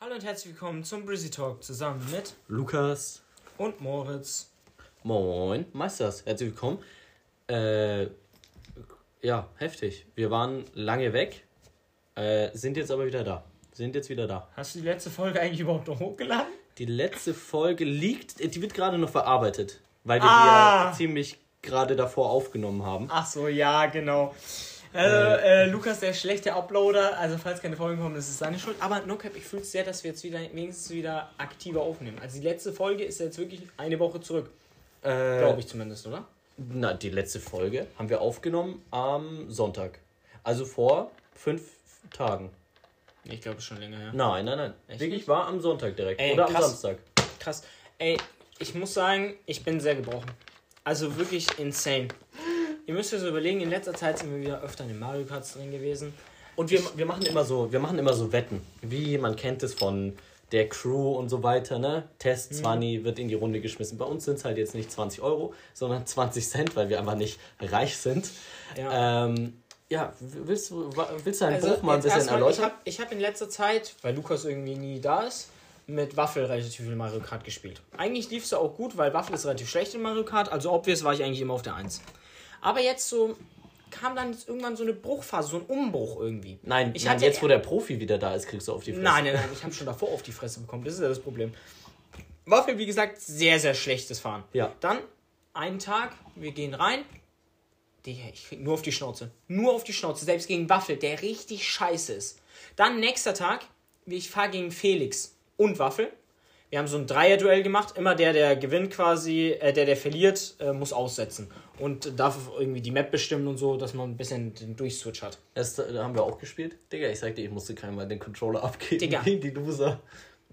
Hallo und herzlich willkommen zum Brizzy Talk zusammen mit Lukas und Moritz. Moin, Meisters, herzlich willkommen. Äh, ja, heftig. Wir waren lange weg, äh, sind jetzt aber wieder da. Sind jetzt wieder da. Hast du die letzte Folge eigentlich überhaupt noch hochgeladen? Die letzte Folge liegt, die wird gerade noch verarbeitet, weil wir Ah. die ja ziemlich gerade davor aufgenommen haben. Ach so, ja, genau. Also, äh, Lukas, der schlechte Uploader, also falls keine Folgen kommen, das ist seine Schuld. Aber NoCap, ich fühle es sehr, dass wir jetzt wieder wenigstens wieder aktiver aufnehmen. Also die letzte Folge ist jetzt wirklich eine Woche zurück. Äh, Glaube ich zumindest, oder? Na, die letzte Folge haben wir aufgenommen am Sonntag. Also vor fünf Tagen. Ich glaube schon länger, ja. Nein, nein, nein. Echt Wirklich nicht? war am Sonntag direkt. Ey, Oder am krass. Samstag. Krass. Ey, ich muss sagen, ich bin sehr gebrochen. Also wirklich insane. Ihr müsst euch so überlegen, in letzter Zeit sind wir wieder öfter in den Mario Karts drin gewesen. Und wir, wir machen immer so, wir machen immer so Wetten. Wie man kennt es von der Crew und so weiter, ne? Test 20 wird in die Runde geschmissen. Bei uns sind es halt jetzt nicht 20 Euro, sondern 20 Cent, weil wir einfach nicht reich sind. Ja. Ähm, ja, willst du, willst du deinen Also, Bruch mal ein bisschen erstmal, erläutern? Ich habe hab in letzter Zeit, weil Lukas irgendwie nie da ist, mit Waffel relativ viel Mario Kart gespielt. Eigentlich lief es auch gut, weil Waffel ist relativ schlecht in Mario Kart, also obvious war ich eigentlich immer auf der 1. Aber jetzt so kam dann jetzt irgendwann so eine Bruchphase, so ein Umbruch irgendwie. Nein, ich nein hatte- jetzt wo der Profi wieder da ist, kriegst du auf die Fresse. Nein, nein, nein, ich habe schon davor auf die Fresse bekommen. Das ist ja das Problem. Waffel, wie gesagt, sehr, sehr schlechtes Fahren. Ja. Dann einen Tag, wir gehen rein. Digga, ich krieg nur auf die Schnauze. Nur auf die Schnauze, selbst gegen Waffel, der richtig scheiße ist. Dann nächster Tag, ich fahre gegen Felix und Waffel. Wir haben so ein Dreier-Duell gemacht. Immer der, der gewinnt quasi, äh, der, der verliert, äh, muss aussetzen. Und darf irgendwie die Map bestimmen und so, dass man ein bisschen den Durchswitch hat. Das äh, haben wir auch gespielt. Digga, ich sag dir, ich musste keinem mal den Controller abgeben Digga. gegen die Loser.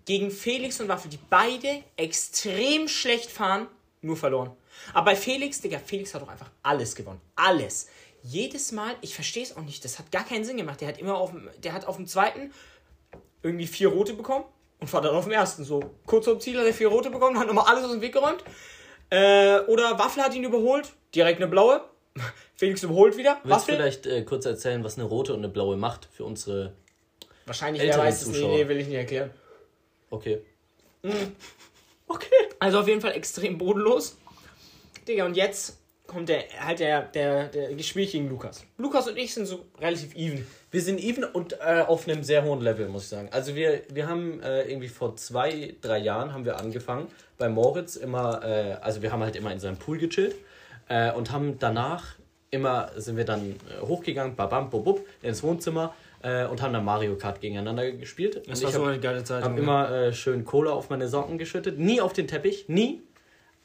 gegen Felix und Waffel, die beide extrem schlecht fahren, nur verloren. Aber bei Felix, Digga, Felix hat doch einfach alles gewonnen. Alles. Jedes Mal, ich verstehe es auch nicht, das hat gar keinen Sinn gemacht. Der hat immer auf dem, der hat auf dem zweiten irgendwie vier rote bekommen und war dann auf dem ersten so. Kurz vor dem Ziel hat er vier rote bekommen, hat nochmal alles aus dem Weg geräumt. Äh, oder Waffel hat ihn überholt, direkt eine blaue. Felix überholt wieder. Willst du vielleicht äh, kurz erzählen, was eine rote und eine blaue macht für unsere. Wahrscheinlich, älteren weiß es nicht, Zuschauer? nee, will ich nicht erklären. Okay. Okay. Also auf jeden Fall extrem bodenlos. Digga, und jetzt kommt der halt der, der, der gegen Lukas. Lukas und ich sind so relativ even. Wir sind even und äh, auf einem sehr hohen Level, muss ich sagen. Also wir, wir haben äh, irgendwie vor zwei, drei Jahren haben wir angefangen bei Moritz immer, äh, also wir haben halt immer in seinem Pool gechillt äh, und haben danach immer, sind wir dann äh, hochgegangen, babam, bobub, ins Wohnzimmer äh, und haben dann Mario Kart gegeneinander gespielt. Das und war ich so habe eine geile Zeit. hab Junge. immer äh, schön Cola auf meine Socken geschüttet. Nie auf den Teppich, nie.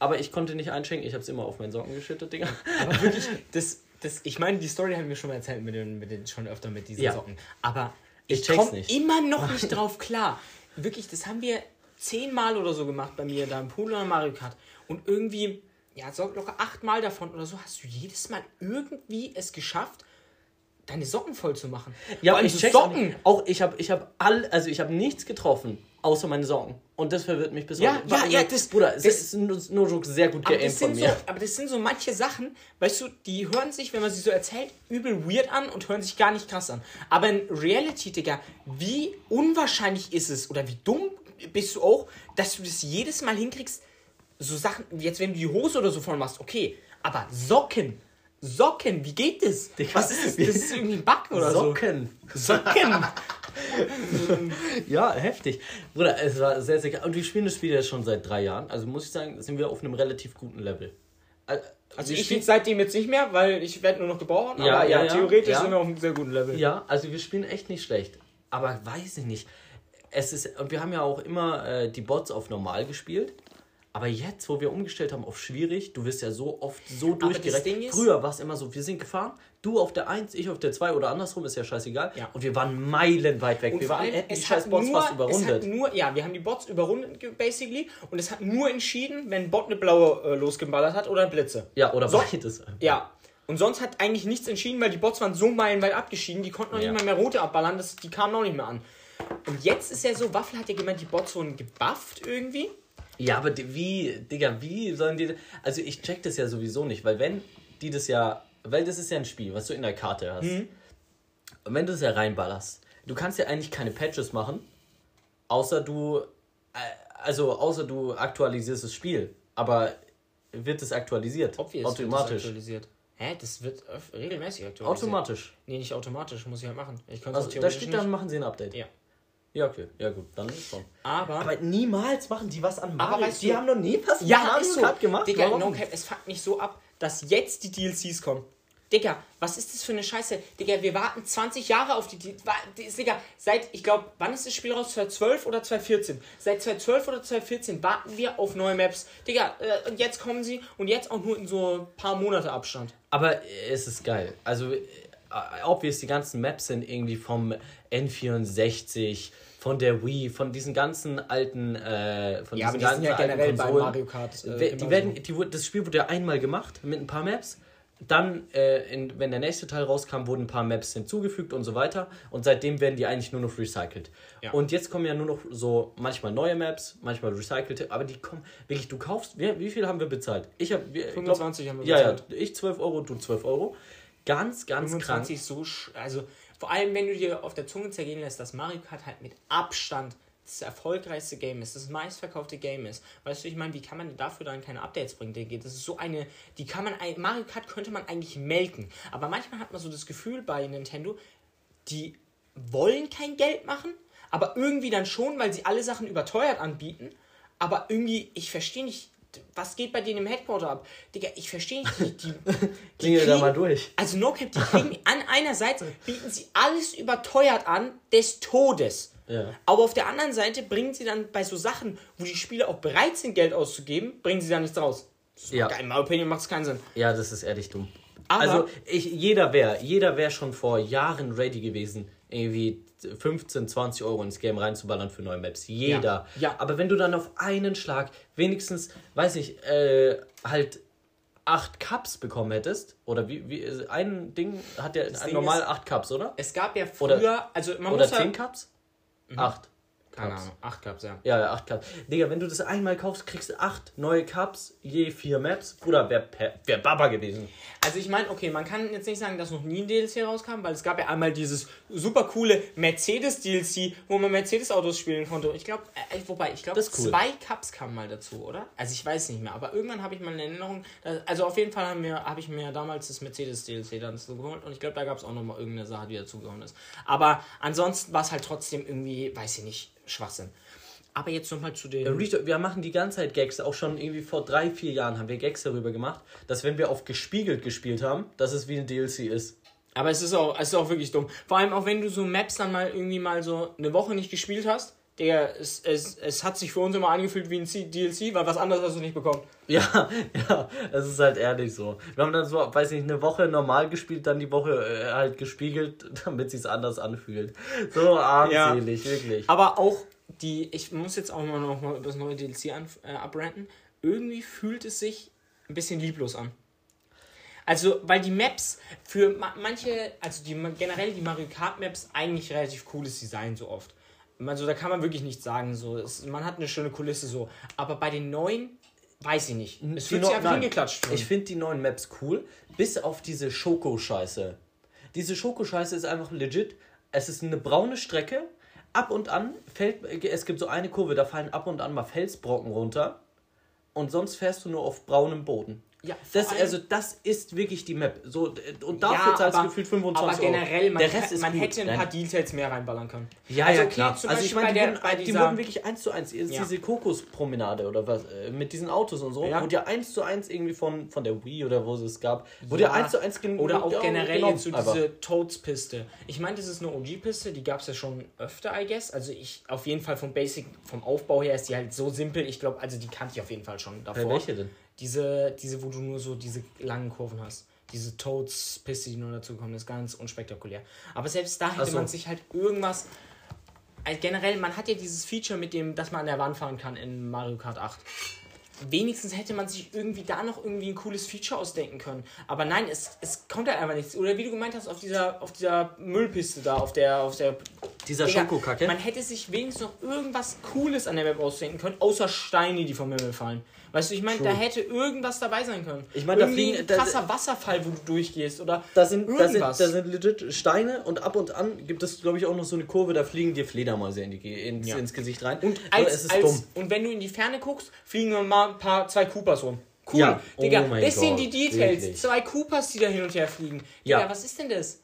Aber ich konnte nicht einschenken, ich habe es immer auf meinen Socken geschüttet, Digga. Aber wirklich, das, das, ich meine, die Story haben wir schon mal erzählt mit den, mit den schon öfter mit diesen Ja. Socken. Aber Ich ich, komme immer noch nicht drauf klar. Wirklich, das haben wir zehnmal oder so gemacht bei mir da im Pool oder Mario Kart. Und irgendwie, ja, locker achtmal davon oder so hast du jedes Mal irgendwie es geschafft, deine Socken voll zu machen. Ja, allem ich so check's auch nicht. Auch ich habe ich hab all, also ich habe nichts getroffen, außer meine Socken. Und das verwirrt mich bis Ja, heute. ja, ja, das- Bruder, das- das ist no, joke sehr gut Aber geaimt das, von sind so, mir. aber das sind so manche Sachen, weißt du, die hören sich, wenn man sie so erzählt, übel weird an und hören sich gar nicht krass an. Aber in Reality, Digga, wie unwahrscheinlich ist es oder wie dumm bist du auch, dass du das jedes Mal hinkriegst, so Sachen, jetzt wenn du die Hose oder so voll machst, okay, aber Socken, Socken, wie geht das? Was ist das? Das ist irgendwie ein Backen oder Socken. so. Socken. Ja, heftig. Bruder, es war sehr, sehr geil. Und wir spielen das Spiel jetzt schon seit drei Jahren. Also muss ich sagen, sind wir auf einem relativ guten Level. Also Also ich spiele seitdem jetzt nicht mehr, weil ich werde nur noch gebraucht. Ja, aber ja, ja, ja, theoretisch ja. sind wir auf einem sehr guten Level. ja, also wir spielen echt nicht schlecht. Aber weiß ich nicht. Es ist, und wir haben ja auch immer äh, die Bots auf normal gespielt. Aber jetzt, wo wir umgestellt haben auf schwierig, du wirst ja so oft so durchgereicht. Früher war es immer so, wir sind gefahren, du auf der 1, ich auf der 2 oder andersrum, ist ja scheißegal. Ja. Und wir waren meilenweit weg. Und wir waren, allem, hätten die scheiß Bots nur, fast es überrundet. nur, ja, wir haben die Bots überrundet, basically, und es hat nur entschieden, wenn ein Bot eine blaue äh, losgeballert hat oder ein Blitze. ja, oder So. beides. Ja. Und sonst hat eigentlich nichts entschieden, weil die Bots waren so meilenweit abgeschieden, die konnten noch Ja. nicht mal mehr rote abballern, das, die kamen noch nicht mehr an. Und jetzt ist ja so, Waffel hat ja gemeint, die Bots wurden gebufft irgendwie. Ja, aber die- wie, Digga, wie sollen die. Also ich check das ja sowieso nicht, weil wenn die das ja. Weil das ist ja ein Spiel, was du in der Karte hast. Und wenn du es ja reinballerst, du kannst ja eigentlich keine Patches machen, Außer du, äh, also außer du aktualisierst das Spiel. Aber wird es aktualisiert? Obvious automatisch. aktualisiert. Hä? Das wird regelmäßig aktualisiert. Automatisch. Nee, nicht automatisch, muss ich halt machen. Ich Also da steht dann, machen sie ein Update. Ja. Ja, okay. Ja, gut. Dann ist schon. Aber, Aber niemals machen die was an Mario. weißt die du- haben noch nie was ja, Mario ist so. Kart gemacht. Digga, no cap, es fuckt mich so ab, dass jetzt die DLCs kommen. Digga, was ist das für eine Scheiße? Digga, wir warten 20 Jahre auf die DLCs. Digga, seit, ich glaube, wann ist das Spiel raus? 2012 oder 2014? Seit 2012 oder 2014 warten wir auf neue Maps. Digga, äh, und jetzt kommen sie und jetzt auch nur in so ein paar Monate Abstand. Aber äh, es ist geil. Also, obvious, die ganzen Maps sind irgendwie vom N64, von der Wii, von diesen ganzen alten, äh, von Ja, diesen die sind ganzen ja alten generell bei Konsolen. Mario Kart. Äh, die werden, die, das Spiel wurde ja einmal gemacht mit ein paar Maps. Dann, äh, in, wenn der nächste Teil rauskam, wurden ein paar Maps hinzugefügt und so weiter. Und seitdem werden die eigentlich nur noch recycelt. Ja. Und jetzt kommen ja nur noch so manchmal neue Maps, manchmal recycelte, aber die kommen wirklich, du kaufst, wie, wie viel haben wir bezahlt? Ich habe 25 haben wir ja, bezahlt. ja, ich 12 Euro, du 12 Euro. Ganz, ganz 25 ist so, sch- also vor allem wenn du dir auf der Zunge zergehen lässt, dass Mario Kart halt mit Abstand das erfolgreichste Game ist, das meistverkaufte Game ist. Weißt du, ich meine, wie kann man dafür dann keine Updates bringen? Das ist so eine, die kann man, Mario Kart könnte man eigentlich melken. Aber manchmal hat man so das Gefühl bei Nintendo, die wollen kein Geld machen, aber irgendwie dann schon, weil sie alle Sachen überteuert anbieten. Aber irgendwie, ich verstehe nicht, was geht bei denen im Headquarter ab? Digga, ich verstehe nicht, die, die, die Klingel da kriegen- mal durch. also No Cap, die kriegen an einer Seite bieten sie alles überteuert an des Todes. Ja. Aber auf der anderen Seite bringen sie dann bei so Sachen, wo die Spieler auch bereit sind, Geld auszugeben, bringen sie da nichts raus. Das ja. In meiner Opinion macht es keinen Sinn. Ja, das ist ehrlich dumm. Aber- also, ich, jeder wäre jeder wär schon vor Jahren ready gewesen, irgendwie 15, 20 Euro ins Game reinzuballern für neue Maps. Jeder. Ja. Aber wenn du dann auf einen Schlag wenigstens, weiß ich, äh, halt acht Cups bekommen hättest, oder wie, wie ein Ding hat ja normal ist- acht Cups, oder? Es gab ja Oder- früher, also man Oder muss zehn ja, Cups? Acht. Keine. Ahnung, acht Cups, ja. Ja, ja, 8 Cups. Digga, wenn du das einmal kaufst, kriegst du 8 neue Cups, je 4 Maps. Bruder, wär, per- wär Baba gewesen. Also ich meine, okay, man kann jetzt nicht sagen, dass noch nie ein DLC rauskam, weil es gab ja einmal dieses super coole Mercedes-DLC, wo man Mercedes-Autos spielen konnte. Ich glaube, äh, wobei, ich glaube, cool. zwei Cups kamen mal dazu, oder? Also ich weiß nicht mehr, aber irgendwann habe ich mal eine Erinnerung, dass, also auf jeden Fall habe ich mir damals das Mercedes-DLC dann so geholt und ich glaube, da gab es auch nochmal irgendeine Sache, die dazugekommen ist. Aber ansonsten war es halt trotzdem irgendwie, weiß ich nicht, Schwachsinn. Aber jetzt nochmal zu den... Reach- Wir machen die ganze Zeit Gags, auch schon irgendwie vor drei, vier Jahren haben wir Gags darüber gemacht, dass wenn wir auf gespiegelt gespielt haben, dass es wie ein DLC ist. Aber es ist auch, es ist auch wirklich dumm. Vor allem auch wenn du so Maps dann mal irgendwie mal so eine Woche nicht gespielt hast. Der, es, es, es hat sich für uns immer angefühlt wie ein DLC, weil was anderes hast du nicht bekommen. Ja, ja, es ist halt ehrlich so. Wir haben dann so, weiß nicht, eine Woche normal gespielt, dann die Woche äh, halt gespiegelt, damit sich's anders anfühlt. So armselig, wirklich. Aber auch die, ich muss jetzt auch mal noch mal das neue DLC an, äh, abranten. Irgendwie fühlt es sich ein bisschen lieblos an. Also, weil die Maps für ma manche, also die generell die Mario Kart Maps eigentlich relativ cooles Design so oft. Also da kann man wirklich nichts sagen. So. Es, man hat eine schöne Kulisse so. Aber bei den neuen, weiß ich nicht. Es fühlt neu- sich einfach nein, hingeklatscht. Ich finde die neuen Maps cool, bis auf diese Schoko-Scheiße. Diese Schoko-Scheiße ist einfach legit. Es ist eine braune Strecke. Ab und an fällt, es gibt so eine Kurve, da fallen ab und an mal Felsbrocken runter. Und sonst fährst du nur auf braunem Boden. Ja, Das, also, das ist wirklich die Map. So, und dafür ja, zahlst du gefühlt 25 aber generell, Euro. man, Der Rest kann- ist man gut. hätte ein Nein. paar Details mehr reinballern können. Ja, also ja, okay, klar. Also ich meine, bei die, der- wurden, bei die wurden wirklich eins zu eins. Ja. Diese Kokospromenade oder was, äh, mit diesen Autos und so, Ja. wurde ja eins zu eins irgendwie von, von der Wii oder wo es es gab, wurde ja, eins zu eins gen Oder auch generell genau, jetzt so diese Toads-Piste. Ich meine, das ist eine OG-Piste, die gab es ja schon öfter, I guess. Also ich, auf jeden Fall vom Basic, vom Aufbau her ist die halt so simpel. Ich glaube, also die kannte ich auf jeden Fall schon davor. Äh, welche denn? Diese, diese, wo du nur so diese langen Kurven hast. Diese Toads-Piste, die nur dazu kommen, ist ganz unspektakulär. Aber selbst da hätte so. man sich halt irgendwas. Also generell, man hat ja dieses Feature mit dem, dass man an der Wand fahren kann in Mario Kart 8. wenigstens hätte man sich irgendwie da noch irgendwie ein cooles Feature ausdenken können. Aber nein, es, es kommt halt einfach nichts. Oder wie du gemeint hast, auf dieser, auf dieser Müllpiste da, auf der, auf der. Dieser Digga, Schokokacke. Man hätte sich wenigstens noch irgendwas Cooles an der Map ausdenken können, außer Steine, die vom Himmel fallen. Weißt du, ich meine, da hätte irgendwas dabei sein können. Ich meine, da fliegen- ein krasser Wasserfall, wo du durchgehst. Oder Da sind, da, sind, irgendwas. da sind legit Steine und ab und an gibt es, glaube ich, auch noch so eine Kurve, da fliegen dir Fledermäuse in die, ins, Ja. ins Gesicht rein. Und, als, es ist als, dumm. und wenn du in die Ferne guckst, fliegen mal ein paar, zwei Coopers rum. Cool. Ja. Digga, Oh mein das sind die Details. wirklich. Zwei Coopers, die da hin und her fliegen. Digga, Ja. was ist denn das?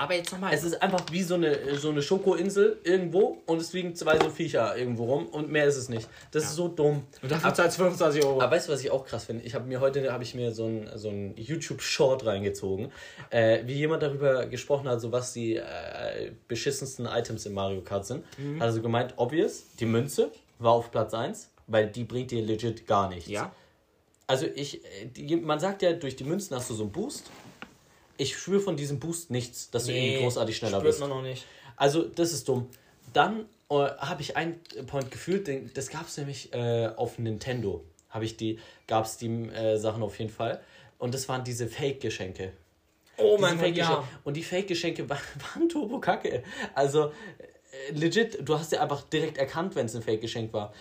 Aber jetzt nochmal. Es ist einfach wie so eine, so eine Schokoinsel irgendwo und es fliegen zwei so Viecher irgendwo rum und mehr ist es nicht. Das ist so dumm. Und dafür zahlst du 25 Euro. Aber weißt du, was ich auch krass finde? Ich habe mir heute habe ich mir so ein, so ein YouTube-Short reingezogen, äh, wie jemand darüber gesprochen hat, so was die äh, beschissensten Items in Mario Kart sind. Mhm. Hat also gemeint, obvious, die Münze war auf Platz 1, weil die bringt dir legit gar nichts. ja. Also ich, äh, die, man sagt ja, durch die Münzen hast du so einen Boost. Ich spüre von diesem Boost nichts, dass du irgendwie großartig schneller spürt bist. man noch nicht. Also, das ist dumm. Dann äh, habe ich einen Point gefühlt, den, das gab es nämlich äh, auf Nintendo. Habe ich die, gab es die äh, Sachen auf jeden Fall. Und das waren diese Fake-Geschenke. Oh Diese mein Gott, ja. Und die Fake-Geschenke waren, waren turbo kacke. Also, äh, legit, du hast ja einfach direkt erkannt, wenn es ein Fake-Geschenk war.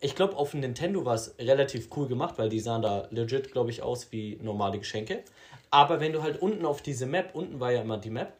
Ich glaube, auf Nintendo war es relativ cool gemacht, weil die sahen da legit, glaube ich, aus wie normale Geschenke. Aber wenn du halt unten auf diese Map, unten war ja immer die Map,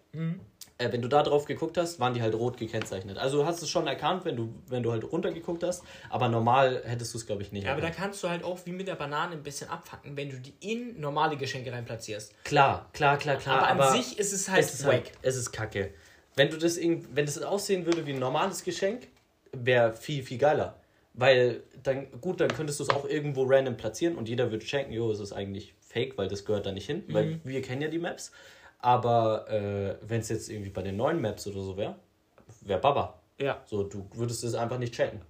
äh, wenn du da drauf geguckt hast, waren die halt rot gekennzeichnet. Also du hast es schon erkannt, wenn du, wenn du halt runtergeguckt hast, aber normal hättest du es, glaube ich, nicht Ja, aber da kannst du halt auch wie mit der Banane ein bisschen abfacken, wenn du die in normale Geschenke rein platzierst. Klar, klar, klar, klar. aber, an sich ist es halt es ist wack. halt, es ist kacke. Wenn du das irgend, wenn das aussehen würde wie ein normales Geschenk, wäre viel, viel geiler. Weil dann, gut, dann könntest du es auch irgendwo random platzieren und jeder würde checken, jo, es ist eigentlich fake, weil das gehört da nicht hin, Mhm. weil wir kennen ja die Maps. Aber äh, wenn es jetzt irgendwie bei den neuen Maps oder so wäre, wäre Baba. Ja. So, du würdest es einfach nicht checken.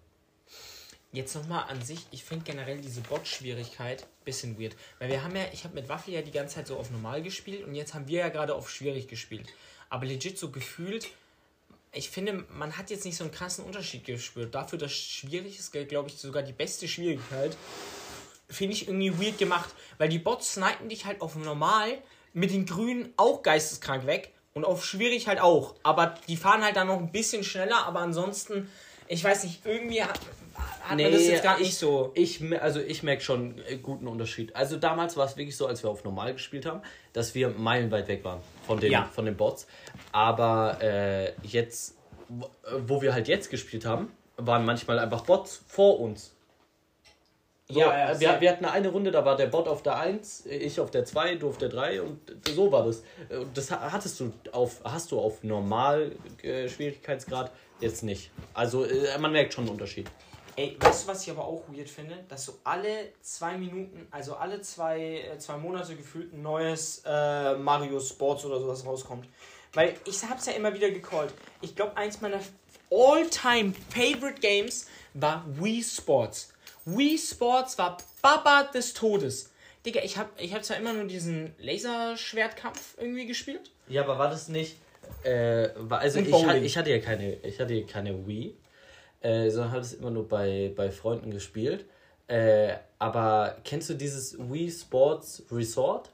Jetzt nochmal an sich, ich finde generell diese Bot-Schwierigkeit ein bisschen weird. Weil wir haben ja, ich habe mit Waffel ja die ganze Zeit so auf normal gespielt und jetzt haben wir ja gerade auf schwierig gespielt. Aber legit so gefühlt, ich finde, man hat jetzt nicht so einen krassen Unterschied gespürt. Dafür, dass schwierig ist, glaube ich, sogar die beste Schwierigkeit. Finde ich irgendwie weird gemacht, weil die Bots snipen dich halt auf normal mit den Grünen auch geisteskrank weg und auf schwierig halt auch. Aber die fahren halt dann noch ein bisschen schneller, aber ansonsten, ich weiß nicht, irgendwie hat, hat man das jetzt gar nicht so. Ich, also ich merke schon einen guten Unterschied. Also damals war es wirklich so, als wir auf normal gespielt haben, dass wir meilenweit weg waren von den, Ja. von den Bots. Aber äh, jetzt, wo- wo wir halt jetzt gespielt haben, waren manchmal einfach Bots vor uns. So, Ja, ja, wir, wir hatten eine Runde, da war der Bot auf der 1, ich auf der 2, du auf der 3 und so war das. Das ha- hattest du auf, hast du auf normal äh, Schwierigkeitsgrad jetzt nicht. Also äh, man merkt schon einen Unterschied. Ey, weißt du, was ich aber auch weird finde? Dass so alle zwei Minuten, also alle zwei, äh, zwei Monate gefühlt ein neues äh, Mario Sports oder sowas rauskommt. Weil ich hab's ja immer wieder gecallt. Ich glaube, eins meiner all-time favorite Games war Wii Sports. Wii Sports war Baba des Todes. Digga, ich hab, ich hab zwar immer nur diesen Laserschwertkampf irgendwie gespielt. Ja, aber war das nicht. Äh, war, also ich, ich hatte ja keine, ich hatte ja keine Wii, äh, sondern habe es immer nur bei, bei Freunden gespielt. Äh, aber kennst du dieses Wii Sports Resort?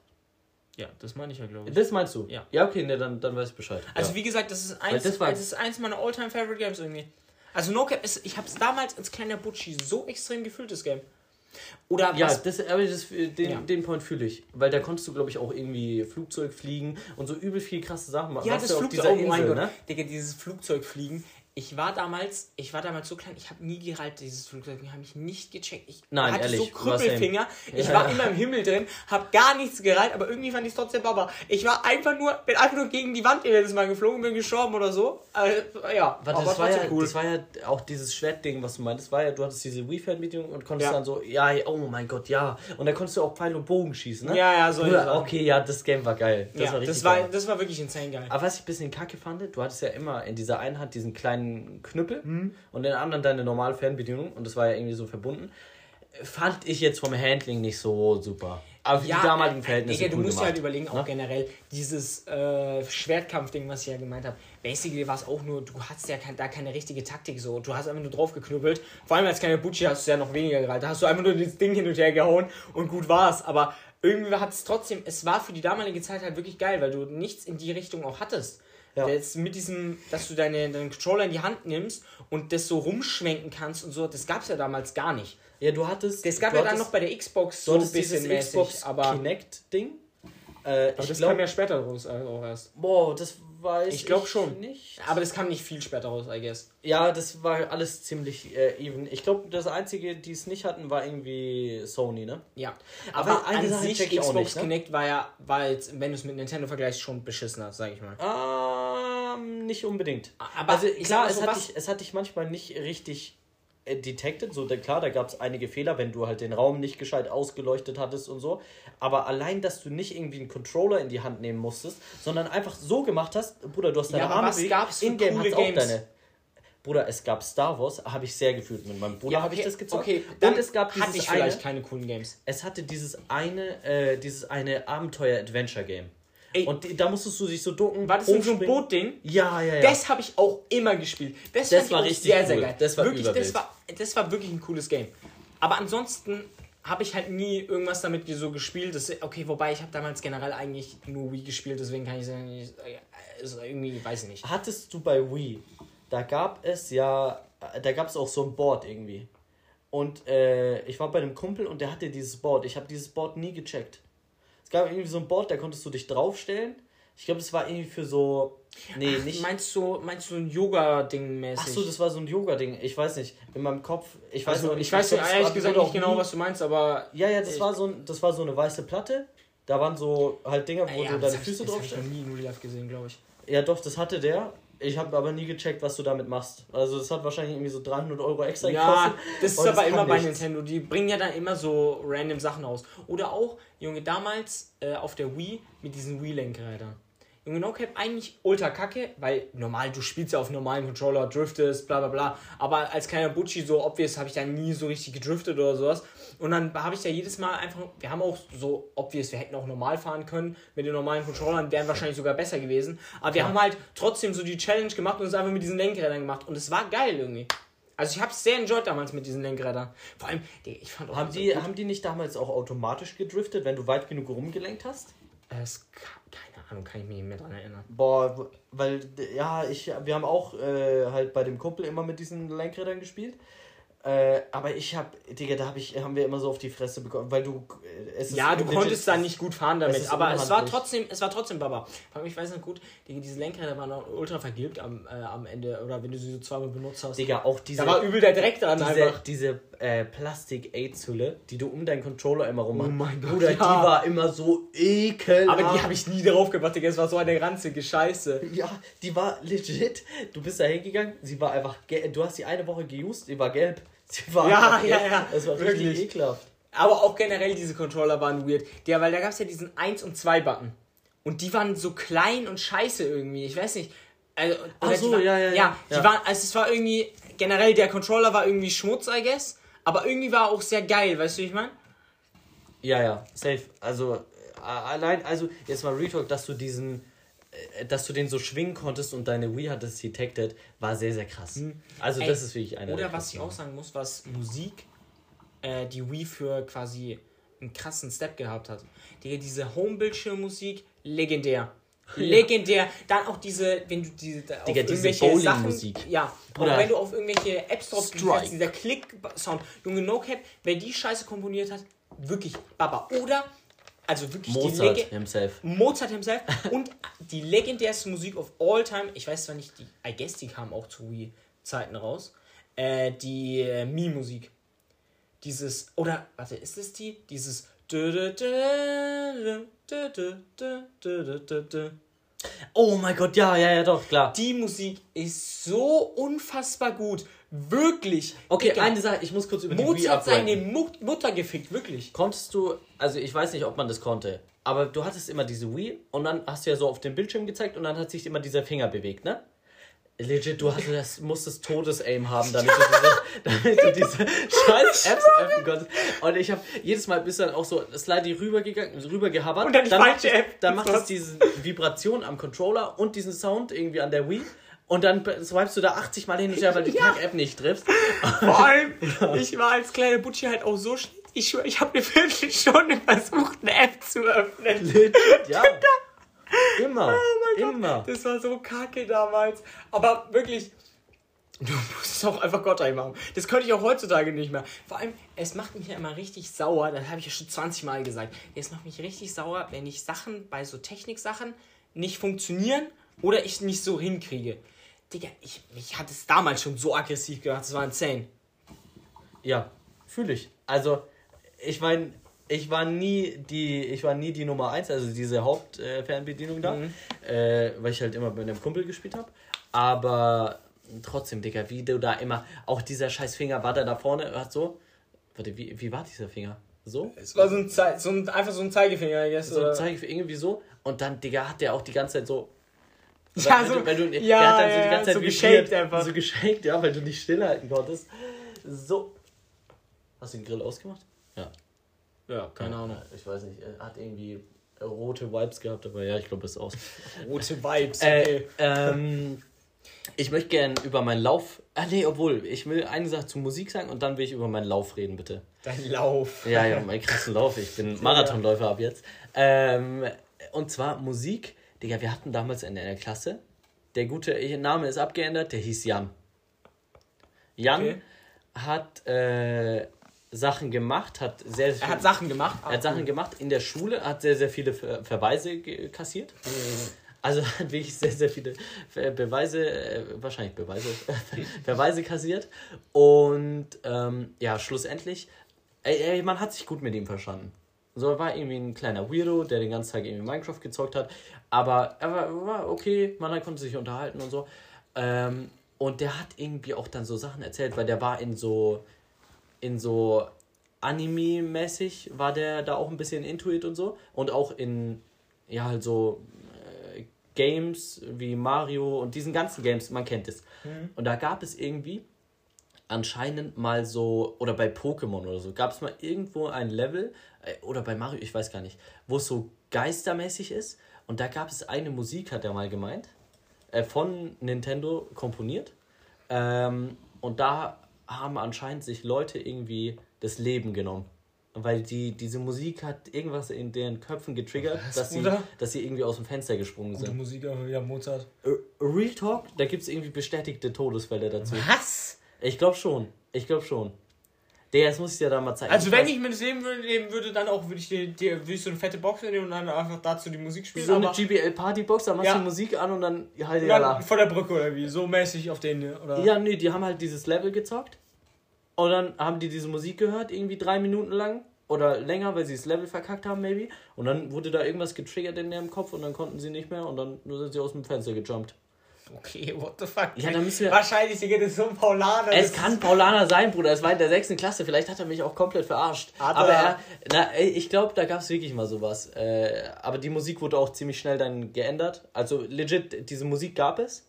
Ja, das meine ich ja, glaube ich. Das meinst du? Ja. Ja, okay, ne, dann, dann weiß ich Bescheid. Also ja. wie gesagt, das ist eins, das war- das ist eins meiner all-time favorite Games irgendwie. Also No Cap ist, ich habe es damals als kleiner Butchi so extrem gefühlt, das Game. Oder ja, was? das, aber das, den, Ja. den Point fühle ich. Weil da konntest du, glaube ich, auch irgendwie Flugzeug fliegen und so übel viel krasse Sachen machen. Ja, das Flugzeug, dieser oh mein Insel, Gott. ne? Digga, dieses Flugzeugfliegen. Ich war damals, ich war damals so klein, ich habe nie gerallt, dieses Flugzeug, ich habe mich nicht gecheckt. Ich Nein, hatte ehrlich, so Krüppelfinger. Ich Ja. war immer im Himmel drin, habe gar nichts gerallt, aber irgendwie fand ich es trotzdem Baba. Ich war einfach nur, bin einfach nur gegen die Wand jedes Mal geflogen, bin gestorben oder so. Äh, ja, Warte, aber das, war ja, cool. das war ja auch dieses Schwertding, was du meintest. war ja, du hattest diese Wii-Fernbedienung und konntest Ja. dann so, ja, oh mein Gott, ja. Und dann konntest du auch Pfeil und Bogen schießen, ne? Ja, ja, so. Bruder, okay, ja, das Game war geil. Das ja, war richtig das, war, geil. das war wirklich insane geil. Aber was ich ein bisschen kacke fand, du hattest ja immer in dieser einen Hand diesen kleinen Knüppel Mhm. und der anderen deine normale Fernbedienung und das war ja irgendwie so verbunden. fand ich jetzt vom Handling nicht so super. Aber für die damaligen Verhältnisse Digga, du cool musst gemacht. dir halt überlegen, auch Ne? generell, dieses äh, Schwertkampf-Ding, was ich ja gemeint habe. Basically war es auch nur, du hast ja kein, da keine richtige Taktik so. Du hast einfach nur drauf geknüppelt. Vor allem als kleiner Bucci hast du ja noch weniger gereilt. Da hast du einfach nur das Ding hin und her gehauen und gut war's. Aber irgendwie hat es trotzdem, es war für die damalige Zeit halt wirklich geil, weil du nichts in die Richtung auch hattest. Ja. Jetzt mit diesem, dass du deine, deinen Controller in die Hand nimmst und das so rumschwenken kannst und so, das gab's ja damals gar nicht. Ja, du hattest. Das gab ja dann noch bei der Xbox so ein bisschen mäßig, Xbox aber, Kinect-Ding. Äh, aber das glaube, kam ja später raus auch erst. boah, das weiß Ich glaub schon. nicht. Aber das kam nicht viel später raus, I guess. Ja, das war alles ziemlich äh, even. Ich glaube, das einzige, die es nicht hatten, war irgendwie Sony, ne? Ja. Aber Aber an sich Xbox nicht, ne? Kinect war ja, war jetzt, wenn du es mit Nintendo vergleichst, schon beschissener, sag ich mal. Ähm, nicht unbedingt. Aber also klar, es, so, hat dich, es hat dich manchmal nicht richtig detected. So, klar, da gab es einige Fehler, wenn du halt den Raum nicht gescheit ausgeleuchtet hattest und so. Aber allein, dass du nicht irgendwie einen Controller in die Hand nehmen musstest, sondern einfach so gemacht hast, Bruder, du hast deine Ja, Arme bewegt, in-game hat's auch deine. Bruder, es gab Star Wars, habe ich sehr gefühlt mit meinem Bruder, Ja, habe ich okay, das gezockt. Okay, dann und es gab hatte dieses ich vielleicht eine, keine coolen Games. es hatte dieses eine, äh, dieses eine Abenteuer-Adventure-Game. Ey. Und die, da musstest du dich so ducken. War das so ein. Bootding? Ja, ja, ja. Das habe ich auch immer gespielt. Das, Das war richtig sehr, sehr cool. geil. Das war wirklich, das war, das war wirklich ein cooles Game. Aber ansonsten habe ich halt nie irgendwas damit so gespielt. Das, okay, wobei ich habe damals generell eigentlich nur Wii gespielt, deswegen kann ich sagen, ich- äh, ist irgendwie, weiß ich nicht. hattest du bei Wii, da gab es ja, da gab es auch so ein Board irgendwie. Und äh, ich war bei einem Kumpel und der hatte dieses Board. Ich habe dieses Board nie gecheckt. Es gab irgendwie so ein Board, da konntest du dich draufstellen. Ich glaube, das war irgendwie für so. Nee, Ach, nicht. Meinst du, meinst du ein Yoga-Ding mäßig? Ach so, das war so ein Yoga-Ding. Ich weiß nicht. In meinem Kopf. Ich weiß also, noch nicht. ich weiß glaub, ehrlich gesagt nicht auch genau, nie- was du meinst, aber. Ja, ja, das war, so ein, das war so eine weiße Platte. Da waren so halt Dinger, wo Ja, du deine Füße hab ich draufstellst. noch nie in Real Life gesehen, glaube ich. Ja, doch, das hatte der. Ich habe aber nie gecheckt, was du damit machst. Also, das hat wahrscheinlich irgendwie so 300 Euro extra Ja, das ist aber kann immer bei nichts. Nintendo. Die bringen ja dann immer so random Sachen aus. Oder auch, Junge, damals äh, auf der Wii mit diesen Wii-Lenkrädern. Junge, No Cap eigentlich ultra kacke, weil normal, du spielst ja auf normalen Controller, driftest, bla bla bla. Aber als kleiner Butchi, so obvious, habe ich da nie so richtig gedriftet oder sowas. Und dann habe ich da jedes Mal einfach, wir haben auch so obvious, wir hätten auch normal fahren können mit den normalen Controllern, wären wahrscheinlich sogar besser gewesen. Aber wir haben halt trotzdem so die Challenge gemacht und es einfach mit diesen Lenkrädern gemacht. Und es war geil irgendwie. Also ich habe es sehr enjoyed damals mit diesen Lenkrädern. Vor allem, ich fand auch Haben so die, gut- haben die nicht damals auch automatisch gedriftet, wenn du weit genug rumgelenkt hast? Es, keine Ahnung, kann ich mich nicht mehr dran erinnern. Boah, weil, ja, ich, wir haben auch äh, halt bei dem Kumpel immer mit diesen Lenkrädern gespielt. Äh, aber ich hab, Digga, da hab ich, haben wir immer so auf die Fresse bekommen, weil du, äh, es Ja, du konntest da nicht gut fahren es damit, ist aber es war trotzdem, es war trotzdem Baba. Vor allem, ich weiß noch gut, Digga, diese Lenkräder waren auch ultra vergilbt am, äh, am Ende, oder wenn du sie so zweimal benutzt hast. Digga, auch diese, da war übel der Dreck dran diese, einfach. diese äh, Plastik-Aids-Hülle, die du um deinen Controller immer rum Oh mein Gott, Bruder, ja. die war immer so ekelhaft. Aber die habe ich nie drauf gemacht, Digga, es war so eine ranzige Scheiße. Ja, die war legit. Du bist da hingegangen, sie war einfach gelb. Du hast die eine Woche geused, die war gelb. Sie war Ja, ja, gelb. ja, Das war wirklich. richtig ekelhaft. Aber auch generell diese Controller waren weird. Ja, weil da gab es ja diesen 1 und 2 Button. Und die waren so klein und scheiße irgendwie. Ich weiß nicht. Also, Ach so, die waren, ja, ja, ja. Ja, die Ja. waren, also es war irgendwie, generell der Controller war irgendwie Schmutz, I guess. Aber irgendwie war er auch sehr geil, weißt du, wie ich meine? Ja, ja, safe. Also, äh, allein, also, jetzt mal Retalk, dass du diesen, dass du den so schwingen konntest und deine Wii hat das detected, war sehr, sehr krass. Also, Ey, das ist wirklich einer Oder der was ich auch sagen muss, was Musik äh, die Wii für quasi einen krassen Step gehabt hat. Digga, diese Home-Bildschirmmusik, legendär. Legendär. Dann auch diese, wenn du diese, auf Digga, diese irgendwelche Bowling-Musik. Sachen, ja, Bruder. auch wenn du auf irgendwelche Apps drauf klickst, dieser Klick-Sound. Junge, No Cap, wer die Scheiße komponiert hat, wirklich Baba. Oder, also wirklich die Mozart Lege himself. Mozart himself und die legendärste Musik of all time. Ich weiß zwar nicht, die, I guess die kam auch zu Wii-Zeiten raus. Äh, die äh, Mi-Musik. Dieses, oder, warte, ist es die? Dieses. Oh mein Gott, ja, ja, ja, doch, klar. Die Musik ist so unfassbar gut. Wirklich. Okay, Digga, eine Sache, ich muss kurz über die Wii Mozart seine. Mut Mutter gefickt, wirklich. Konntest du, also ich weiß nicht, ob man das konnte, aber du hattest immer diese Wii und dann hast du ja so auf dem Bildschirm gezeigt und dann hat sich immer dieser Finger bewegt, ne? Legit, du hast, das, musstest Todes-Aim haben, damit du diese, damit du diese scheiß Apps öffnen konntest. Und ich habe jedes Mal bis dann auch so Slidey rübergegangen, rübergehabert. Und dann dann macht es, App. Dann macht es diese Vibration am Controller und diesen Sound irgendwie an der Wii. Und dann swipest du da 80 Mal hin und her, weil du die Kack-App nicht triffst. Vor allem, ich war als kleiner Butschi halt auch so schlecht. Ich schwör, ich habe eine Viertelstunde versucht, eine App zu öffnen. Ja. Immer. immer. Das war so kacke damals. Aber wirklich, du musst es auch einfach Gott machen. Das könnte ich auch heutzutage nicht mehr. Vor allem, es macht mich ja immer richtig sauer. Das habe ich ja schon 20 Mal gesagt. Es macht mich richtig sauer, wenn ich Sachen bei so Techniksachen nicht funktionieren oder ich nicht so hinkriege. Digga, ich, mich hat es damals schon so aggressiv gemacht. Das war insane. Ja, fühle ich. Also, ich meine, ich war nie die, ich war nie die Nummer 1, also diese Hauptfernbedienung da, äh, weil ich halt immer mit einem Kumpel gespielt habe. Aber trotzdem, Digga, wie du da immer, auch dieser scheiß Finger war da da vorne, hat so, warte, wie, wie war dieser Finger? So? Es war so ein, Zei so ein einfach so ein Zeigefinger, I guess. So oder? zeige ich irgendwie so und dann, Digga, hat der auch die ganze Zeit so. Ja, wenn so- du, wenn du, ja, der hat dann so ja, die ganze Zeit so geshakt einfach. So geschakt, ja, weil du nicht stillhalten konntest. So. Hast du den Grill ausgemacht? Ja. Ja, keine Ahnung. Ich weiß nicht, er hat irgendwie rote Vibes gehabt, aber ja, ich glaube, es ist aus. Rote Vibes, Äh, okay. ähm, ich möchte gerne über meinen Lauf. Ah, nee, obwohl, ich will eine Sache zu Musik sagen und dann will ich über meinen Lauf reden, bitte. Dein Lauf. Ja, ja, meinen krassen Lauf. Ich bin Marathonläufer ab jetzt. Ähm, und zwar Musik. Digga, wir hatten damals in der Klasse, der gute Name ist abgeändert, der hieß Jan. Jan Okay. hat äh, Sachen gemacht, hat sehr, Er hat Sachen gemacht. er hat Sachen gemacht in der Schule, hat sehr, sehr viele Ver Verweise kassiert. Also hat wirklich sehr, sehr viele Beweise, äh, wahrscheinlich Beweise, Verweise kassiert. Und ähm, ja, schlussendlich, ey, ey, man hat sich gut mit ihm verstanden. So, er war irgendwie ein kleiner Weirdo, der den ganzen Tag irgendwie Minecraft gezockt hat. Aber er war, war okay, man konnte sich unterhalten und so. Ähm, und der hat irgendwie auch dann so Sachen erzählt, weil der war in so, in so Anime-mäßig war der da auch ein bisschen Intuit und so. Und auch in, ja, halt so äh, Games wie Mario und diesen ganzen Games, man kennt es. Und da gab es irgendwie anscheinend mal so, oder bei Pokémon oder so, gab es mal irgendwo ein Level, oder bei Mario, ich weiß gar nicht, wo es so geistermäßig ist. Und da gab es eine Musik, hat er mal gemeint, äh, von Nintendo komponiert. Ähm, und da haben anscheinend sich Leute irgendwie das Leben genommen. Weil die, diese Musik hat irgendwas in deren Köpfen getriggert, dass sie, dass sie irgendwie aus dem Fenster gesprungen Gute sind. Musik, ja, Mozart. Äh, Real Talk, da gibt es irgendwie bestätigte Todesfälle dazu. Was? Ich glaube schon. Ich glaube schon. Der, das muss ich dir da mal zeigen. Also wenn ich mir das Leben würde, leben würde, dann auch würde ich dir, dir würde ich so eine fette Box nehmen und dann einfach dazu die Musik spielen. so eine GBL Partybox, da machst Ja. du Musik an und dann halt und ja, vor der Brücke oder wie, so mäßig auf den oder. ja, nee, die haben halt dieses Level gezockt. Und dann haben die diese Musik gehört, irgendwie drei Minuten lang. Oder länger, weil sie das Level verkackt haben, maybe. Und dann wurde da irgendwas getriggert in ihrem Kopf und dann konnten sie nicht mehr und dann sind sie aus dem Fenster gejumpt. Okay, what the fuck? Ja, dann müssen wir- Wahrscheinlich, ist so ein Paulaner. Es kann Paulaner sein, Bruder. Es war in der sechsten Klasse. Vielleicht hat er mich auch komplett verarscht. Hat aber er. na, ich glaube, da gab es wirklich mal sowas. Äh, aber die Musik wurde auch ziemlich schnell dann geändert. Also legit, diese Musik gab es.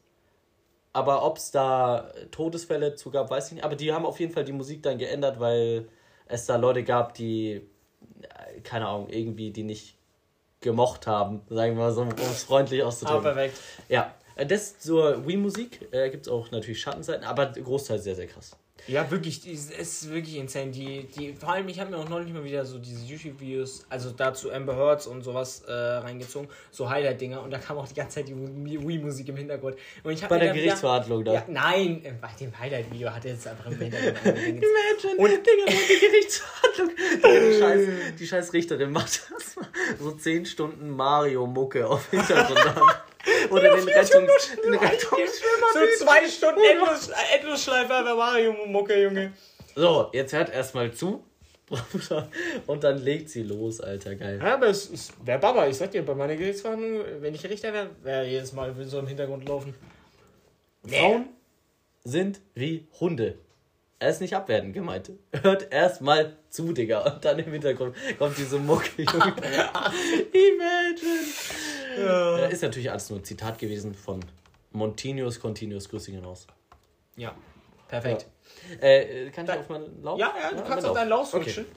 Aber ob es da Todesfälle zu gab, weiß ich nicht. Aber die haben auf jeden Fall die Musik dann geändert, weil es da Leute gab, die, äh, keine Ahnung, irgendwie die nicht gemocht haben. Sagen wir mal so, um es freundlich Ah, auszudrücken. perfekt. ja, das zur Wii-Musik äh, gibt es auch natürlich Schattenseiten, aber Großteil sehr, sehr krass. Ja, wirklich, die- es ist wirklich insane. Die, die, vor allem, ich habe mir auch neulich mal wieder so diese YouTube-Videos, also dazu Amber Heards und sowas äh, reingezogen, so Highlight-Dinger und da kam auch die ganze Zeit die Wii-Musik im Hintergrund. Und ich Bei der wieder- Gerichtsverhandlung da. Ja, nein, äh, bei dem Highlight-Video hat er jetzt einfach im Hintergrund. Imagine. Und- Digga, bei der Gerichtsverhandlung. Die scheiß, die scheiß Richterin macht das mal. so 10 Stunden Mario-Mucke auf Hintergrund. Oder den Rettungs... Den Rettungs So zwei Stunden Endlos, Endlosschleife bei Mario-Mucke, Junge. so, jetzt hört erstmal zu. Und dann legt sie los, Alter, geil. Ja, aber es, es wäre Baba. Ich sag dir, bei meiner Gerichtsverhandlung, wenn ich Richter wäre, wäre jedes Mal so im Hintergrund laufen. Frauen sind wie Hunde. Er ist nicht abwertend gemeint. Hört erstmal zu, Digga. Und dann im Hintergrund kommt diese Mucke, Junge. Imagine. Äh, Ist natürlich alles nur ein Zitat gewesen von Montinius Continuous, Grüße gehen raus. Ja, perfekt. Ja. Äh, kann ich auf meinen Lauf? Ja, ja, du kannst auf deinen Lauf switchen. Okay.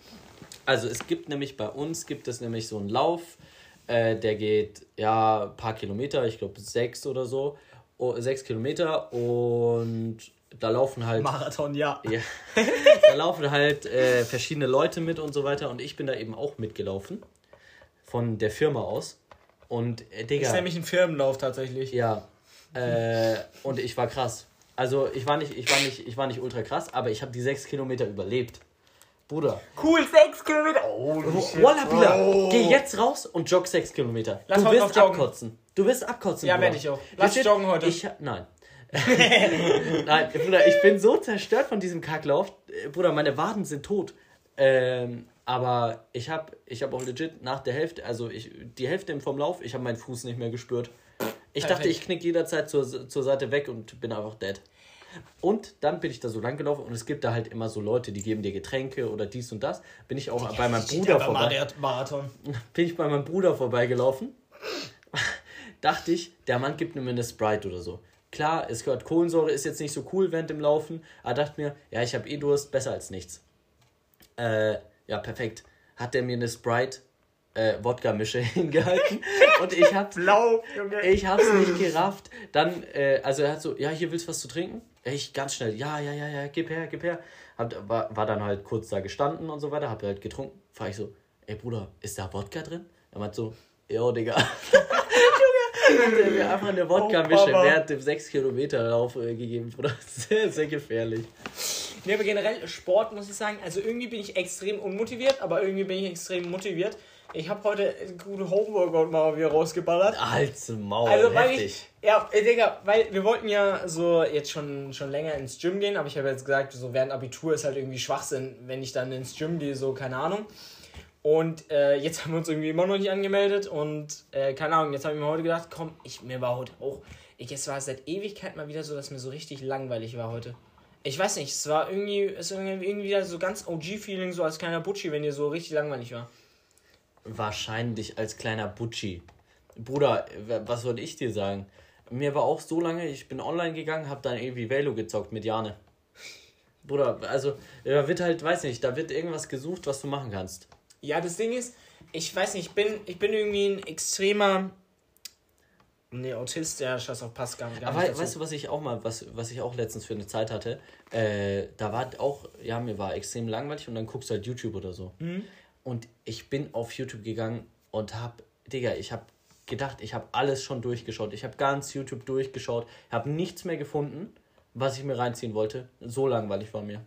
Also es gibt nämlich bei uns gibt es nämlich so einen Lauf, äh, der geht ja ein paar Kilometer, ich glaube sechs oder so, oh, sechs Kilometer und da laufen halt Marathon, ja. ja da laufen halt äh, verschiedene Leute mit und so weiter und ich bin da eben auch mitgelaufen von der Firma aus und äh, Digga. Ist nämlich ein Firmenlauf tatsächlich. Ja. Äh, und ich war krass. Also ich war nicht, ich war nicht, ich war nicht ultra krass, aber ich habe die sechs Kilometer überlebt. Bruder. Cool, 6 Kilometer. Oh, Voila, Bruder. Geh jetzt raus und jogg 6 Kilometer. Lass du wirst abkotzen. Du wirst abkotzen. Ja, werde ich auch. Lass Legit, joggen heute. Ich, nein. nein, Bruder, ich bin so zerstört von diesem Kacklauf. Bruder, meine Waden sind tot. Ähm, aber ich habe ich hab auch legit nach der Hälfte, also ich, die Hälfte vom Lauf, ich habe meinen Fuß nicht mehr gespürt. Ich Perfekt. dachte, ich knick jederzeit zur, zur Seite weg und bin einfach dead. Und dann bin ich da so lang gelaufen und es gibt da halt immer so Leute, die geben dir Getränke oder dies und das. Bin ich auch bei meinem Bruder vorbei. Marathon. Bin ich bei meinem Bruder vorbeigelaufen. Dachte ich, der Mann gibt mir eine Sprite oder so. Klar, es gehört Kohlensäure, ist jetzt nicht so cool während dem Laufen, aber dachte mir, ja, ich habe eh Durst, besser als nichts. Äh, ja, perfekt. Hat der mir eine Sprite äh, Wodka-Mische hingehalten und ich hab's, Blau, Junge. ich hab's nicht gerafft. Dann, äh, also er hat so, ja, hier willst du was zu trinken? Ja, Ich ganz schnell, ja, ja, ja, ja, gib her, gib her. Hab, war, war dann halt kurz da gestanden und so weiter, hab halt getrunken. Frag ich so, ey Bruder, ist da Wodka drin? Er meint so, jo, Digga. Junge, hat er mir einfach eine Wodka-Mische Oh, während dem 6 Kilometer Lauf äh, gegeben, Bruder. Sehr, sehr gefährlich. Nee, aber generell Sport muss ich sagen, also irgendwie bin ich extrem unmotiviert, aber irgendwie bin ich extrem motiviert. Ich habe heute guten Homeworkout mal wieder rausgeballert. Als Maul, Also weil heftig. ich, ja, äh, Digga, weil wir wollten ja so jetzt schon, schon länger ins Gym gehen, aber ich habe jetzt gesagt, so während Abitur ist halt irgendwie Schwachsinn, wenn ich dann ins Gym gehe, so keine Ahnung. Und äh, jetzt haben wir uns irgendwie immer noch nicht angemeldet und äh, keine Ahnung, jetzt habe ich mir heute gedacht, komm, ich, mir war heute auch, ich, es war seit Ewigkeit mal wieder so, dass mir so richtig langweilig war heute. Ich weiß nicht, es war irgendwie, es war irgendwie wieder so ganz OG-Feeling, so als kleiner Butchi, wenn dir so richtig langweilig war. Wahrscheinlich als kleiner Butschi. Bruder, was soll ich dir sagen? Mir war auch so lange, ich bin online gegangen, hab dann irgendwie Velo gezockt mit Jane. Bruder, also, da wird halt, weiß nicht, da wird irgendwas gesucht, was du machen kannst. Ja, das Ding ist, ich weiß nicht, ich bin, ich bin irgendwie ein extremer. Nee, Autist, ja, scheiß auf, passt gar nicht. Gar Aber nicht weißt du, was ich auch mal, was, was ich auch letztens für eine Zeit hatte? Äh, da war auch, ja, mir war extrem langweilig und dann guckst du halt YouTube oder so. Mhm. Und ich bin auf YouTube gegangen und hab, Digga, ich hab gedacht, ich habe alles schon durchgeschaut. Ich habe ganz YouTube durchgeschaut, habe nichts mehr gefunden, was ich mir reinziehen wollte. So langweilig war mir.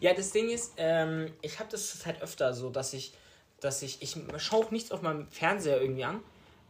Ja, das Ding ist, ähm, ich habe das halt öfter so, dass ich, dass ich, ich schaue auch nichts auf meinem Fernseher irgendwie an,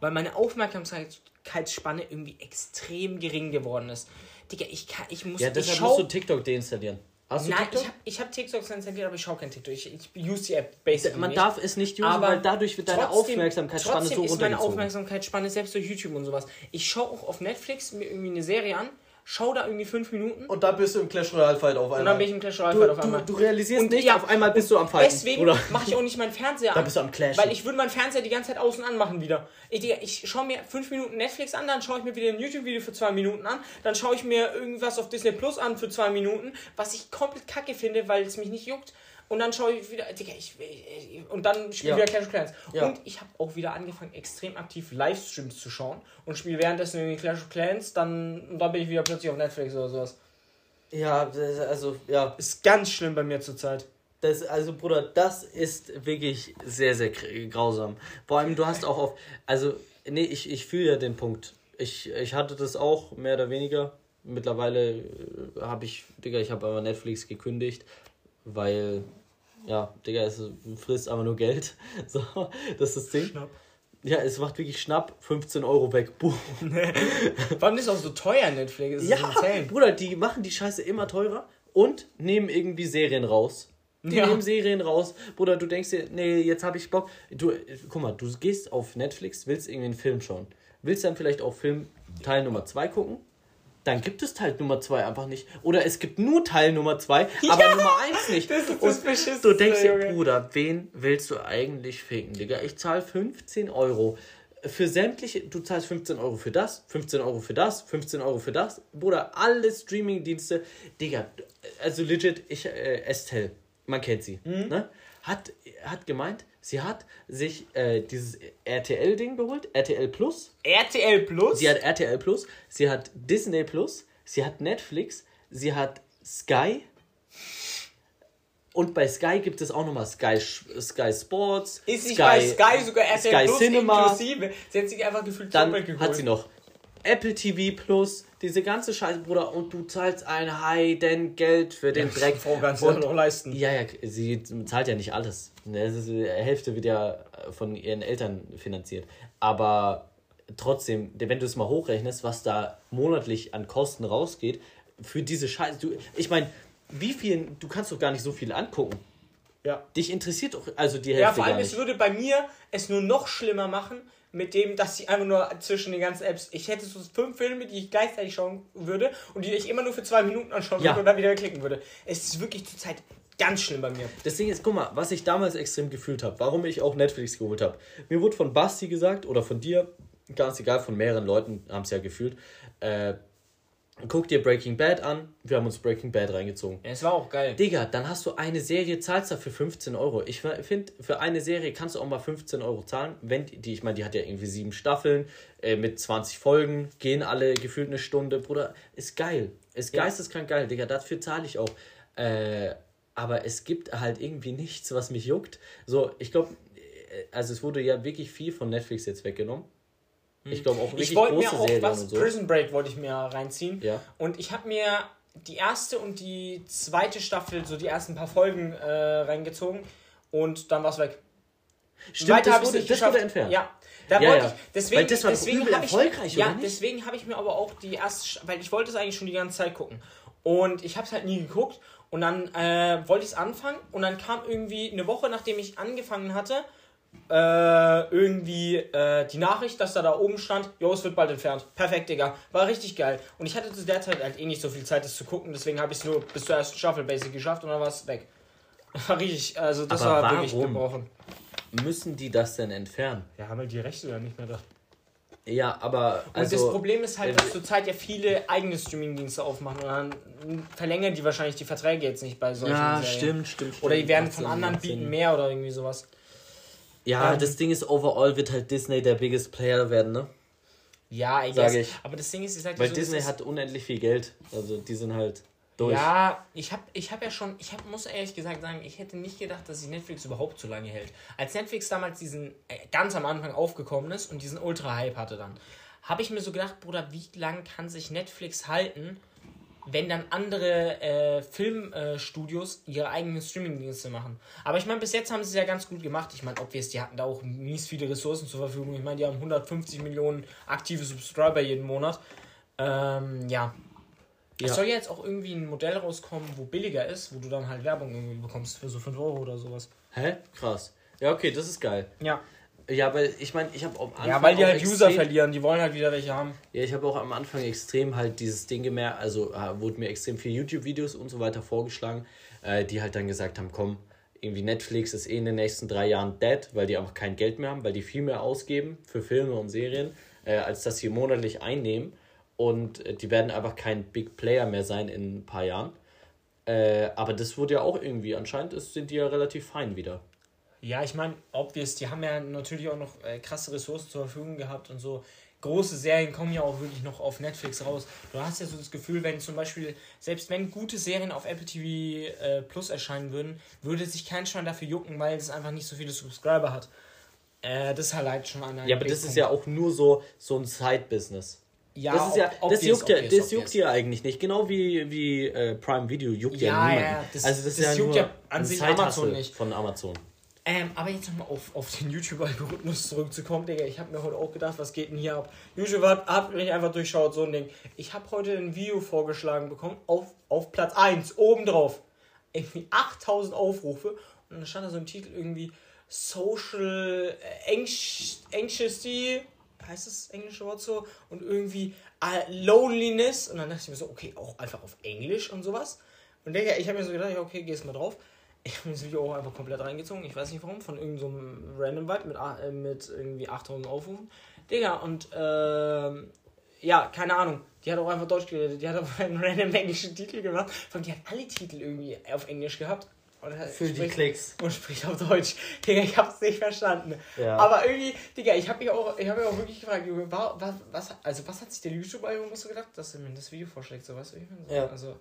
weil meine Aufmerksamkeitsspanne irgendwie extrem gering geworden ist. Digga, ich kann, ich muss, Ja, ich deshalb schau, musst du TikTok deinstallieren. Hast du Nein, TikTok? ich habe ich hab TikTok installiert, aber ich schaue kein TikTok. Ich, ich use die App basically Man nicht. darf es nicht usen, aber weil dadurch wird deine trotzdem- Aufmerksamkeitsspanne trotzdem so ist meine runtergezogen. Aufmerksamkeitsspanne selbst durch YouTube und sowas. Ich schaue auch auf Netflix mir irgendwie eine Serie an, schaue da irgendwie fünf Minuten Und dann bist du im Clash Royale Fight auf einmal. und dann bin ich im Clash Royale du, Fight auf einmal. du, du realisierst Und nicht, ja, auf einmal bist du am Fighten. Deswegen mache ich auch nicht meinen Fernseher Da an. bist du am Clash. Weil ich würde meinen Fernseher die ganze Zeit außen anmachen wieder. Ich, ich schaue mir fünf Minuten Netflix an, dann schaue ich mir wieder ein YouTube-Video für zwei Minuten an, dann schaue ich mir irgendwas auf Disney Plus an für zwei Minuten, was ich komplett kacke finde, weil es mich nicht juckt. Und dann schaue ich wieder, Digga, ich, ich und dann spiele Ja. wieder Clash of Clans. Ja. Und ich habe auch wieder angefangen, extrem aktiv Livestreams zu schauen und spiele währenddessen irgendwie Clash of Clans, dann, und dann bin ich wieder plötzlich auf Netflix oder sowas. Ja, also, ja. Ist ganz schlimm bei mir zurzeit. Das, also, Bruder, das ist wirklich sehr, sehr gr- grausam. Vor allem, du hast auch auf. Also, nee, ich, ich fühle ja den Punkt. Ich, ich hatte das auch, mehr oder weniger. Mittlerweile äh, habe ich, Digga, ich habe aber Netflix gekündigt, weil, ja, Digga, es frisst aber nur Geld. So, das ist das Ding. Schnapp. Ja, es macht wirklich schnapp 15 Euro weg. Buh. Warum ist das auch so teuer, Netflix? Ja, ist insane. Bruder, die machen die Scheiße immer teurer und nehmen irgendwie Serien raus. Die Ja. nehmen Serien raus. Bruder, du denkst dir, nee, jetzt habe ich Bock. Du, guck mal, du gehst auf Netflix, willst irgendwie einen Film schauen. Willst dann vielleicht auch Film Teil Nummer 2 gucken? Dann gibt es Teil Nummer 2 einfach nicht. Oder es gibt nur Teil Nummer 2, aber Nummer 1 nicht. Das ist das Und du denkst dir. Bruder, wen willst du eigentlich ficken, Digga? Ich zahle 15 Euro für sämtliche, du zahlst 15 Euro für das, 15 Euro für das, 15 Euro für das. Bruder, alle Streaming-Dienste, Digga, also legit, ich, äh, Estelle, man kennt sie, ne? Hat, hat gemeint, sie hat sich äh, dieses RTL-Ding geholt, RTL Plus. RTL Plus? Sie hat RTL Plus, sie hat Disney Plus, sie hat Netflix, sie hat Sky. Und bei Sky gibt es auch nochmal Sky, Sky Sports. ist nicht Sky, bei Sky sogar RTL Sky Plus Cinema. inklusive? Sie hat sich einfach gefühlt Dann hat sie noch Apple TV Plus, diese ganze Scheiße, Bruder, und du zahlst ein Heiden Geld für den Dreck. Frau kannst du noch leisten. ja, ja, sie zahlt ja nicht alles. Ne, die Hälfte wird ja von ihren Eltern finanziert. Aber trotzdem, wenn du es mal hochrechnest, was da monatlich an Kosten rausgeht, für diese Scheiße. Du, ich meine, wie viel, du kannst doch gar nicht so viel angucken. Ja. Dich interessiert doch also die Ja, Hälfte vor allem, es würde bei mir es nur noch schlimmer machen, mit dem, dass sie einfach nur zwischen den ganzen Apps. Ich hätte so fünf Filme, die ich gleichzeitig schauen würde und die ich immer nur für zwei Minuten anschauen Ja. würde und dann wieder klicken würde. Es ist wirklich zurzeit ganz schlimm bei mir. Das Ding ist, guck mal, was ich damals extrem gefühlt habe, warum ich auch Netflix geholt habe. Mir wurde von Basti gesagt oder von dir, ganz egal, von mehreren Leuten haben es ja gefühlt, äh, guck dir Breaking Bad an. Wir haben uns Breaking Bad reingezogen. Ja, es war auch geil. Digga, dann hast du eine Serie, zahlst dafür 15 Euro. Ich finde, für eine Serie kannst du auch mal 15 Euro zahlen. Wenn die, ich meine, die hat ja irgendwie sieben Staffeln äh, mit 20 Folgen, gehen alle gefühlt eine Stunde. Bruder, ist geil. Ist Ja. geisteskrank geil, Digga. Dafür zahle ich auch. Äh, aber es gibt halt irgendwie nichts, was mich juckt. So, ich glaube, also es wurde ja wirklich viel von Netflix jetzt weggenommen. Ich glaube auch Hm. Ich wollte mir auch Serien was, so. Prison Break wollte ich mir reinziehen. Ja. Und ich habe mir die erste und die zweite Staffel, so die ersten paar Folgen äh, reingezogen und dann war es weg. Stimmt, Weiter das wurde, nicht das wurde entfernt. Ja, da Ja, wollte ja. ich. Deswegen, Weil das war deswegen übel hab ich, erfolgreich, Ja, nicht? deswegen habe ich mir aber auch die erste, weil ich wollte es eigentlich schon die ganze Zeit gucken. Und ich habe es halt nie geguckt. Und dann äh, wollte ich es anfangen. Und dann kam irgendwie eine Woche, nachdem ich angefangen hatte, äh, irgendwie äh, die Nachricht, dass da da oben stand, jo, es wird bald entfernt. Perfekt, Digga. War richtig geil. Und ich hatte zu der Zeit halt eh nicht so viel Zeit, das zu gucken. Deswegen habe ich es nur bis zur ersten Staffel basic geschafft und dann war es weg. War richtig, also das Aber war wirklich warum? gebrochen. Müssen die das denn entfernen? Ja, haben wir die Rechte oder nicht mehr da? Ja, aber Und also das Problem ist halt, äh, dass zurzeit ja viele eigene Streamingdienste aufmachen und dann verlängern die wahrscheinlich die Verträge jetzt nicht bei solchen ja, Serien. stimmt, stimmt. Oder die werden von anderen bieten mehr oder irgendwie sowas. Ja, Ähm, das Ding ist, overall wird halt Disney der biggest player werden, ne? Ja, I Sag guess. ich. Aber das Ding ist, ich sag Weil so, Disney hat unendlich viel Geld. Also die sind halt durch. Ja, ich habe ich hab ja schon, ich hab, muss ehrlich gesagt sagen, ich hätte nicht gedacht, dass sich Netflix überhaupt so lange hält. Als Netflix damals diesen, äh, ganz am Anfang aufgekommen ist und diesen Ultra-Hype hatte dann, habe ich mir so gedacht, Bruder, wie lang kann sich Netflix halten, wenn dann andere äh, Filmstudios ihre eigenen Streamingdienste machen. Aber ich meine, bis jetzt haben sie es ja ganz gut gemacht. Ich meine, obvious, die hatten da auch mies viele Ressourcen zur Verfügung. Ich meine, die haben 150 Millionen aktive Subscriber jeden Monat. Ähm, ja, Ja. es soll ja jetzt auch irgendwie ein Modell rauskommen, wo billiger ist, wo du dann halt Werbung irgendwie bekommst für so 5 Euro oder sowas. Hä? Krass. Ja, okay, das ist geil. Ja. Ja, weil ich meine, ich habe am Anfang. Ja, weil die halt User extrem- verlieren, die wollen halt wieder welche haben. Ja, ich habe auch am Anfang extrem halt dieses Ding gemerkt, also äh, wurde mir extrem viel YouTube-Videos und so weiter vorgeschlagen, äh, die halt dann gesagt haben, komm, irgendwie Netflix ist eh in den nächsten drei Jahren dead, weil die einfach kein Geld mehr haben, weil die viel mehr ausgeben für Filme und Serien, äh, als dass sie monatlich einnehmen. Und äh, die werden einfach kein Big Player mehr sein in ein paar Jahren. Äh, aber das wurde ja auch irgendwie, anscheinend ist, sind die ja relativ fein wieder. Ja, ich meine, obvious, die haben ja natürlich auch noch äh, krasse Ressourcen zur Verfügung gehabt und so. Große Serien kommen ja auch wirklich noch auf Netflix raus. Du hast ja so das Gefühl, wenn zum Beispiel, selbst wenn gute Serien auf Apple TV äh, Plus erscheinen würden, würde sich kein Schwein dafür jucken, weil es einfach nicht so viele Subscriber hat. Äh, das ist halt, schon ein Ja, aber das ist ja auch nur so, so ein Side-Business. ja, das ist ja, ob- das juckt ja, das obvious. juckt ja eigentlich nicht. Genau wie, wie äh, Prime Video juckt ja, Ja, niemanden. ja, das- also das, das ist ja juckt ja an sich Amazon nicht. Von Amazon. Ähm, aber jetzt nochmal auf, auf den YouTube-Algorithmus zurückzukommen, Digga. Ich habe mir heute auch gedacht, was geht denn hier ab? YouTube hat, hat mich einfach durchschaut, so ein Ding. Ich habe heute ein Video vorgeschlagen bekommen, auf, auf Platz 1, obendrauf. Irgendwie 8000 Aufrufe. Und dann stand da so ein Titel irgendwie Social äh, Anx Anxiety, heißt das englische Wort so? Und irgendwie äh, Loneliness. Und dann dachte ich mir so, okay, auch einfach auf Englisch und sowas. Und Digga, ich habe mir so gedacht, okay, gehst mal drauf. Ich habe das Video auch einfach komplett reingezogen. Ich weiß nicht warum, von irgendeinem so einem Random Vibe mit, äh, mit irgendwie 8000 Aufrufen. Digga, und ähm, ja, keine Ahnung. Die hat auch einfach Deutsch geredet. Die hat auch einen random englischen Titel gemacht. Vor allem, die hat alle Titel irgendwie auf Englisch gehabt. Und Für die Klicks. Und spricht auf Deutsch. Digga, ich hab's nicht verstanden. Ja. Aber irgendwie, Digga, ich hab mich auch, ich hab mich auch wirklich gefragt, Junge, wa- was, was, also was hat sich der YouTube-Algorithmus so gedacht, dass er mir das Video vorschlägt, so weißt du, wie ich meine? So, Ja. Also,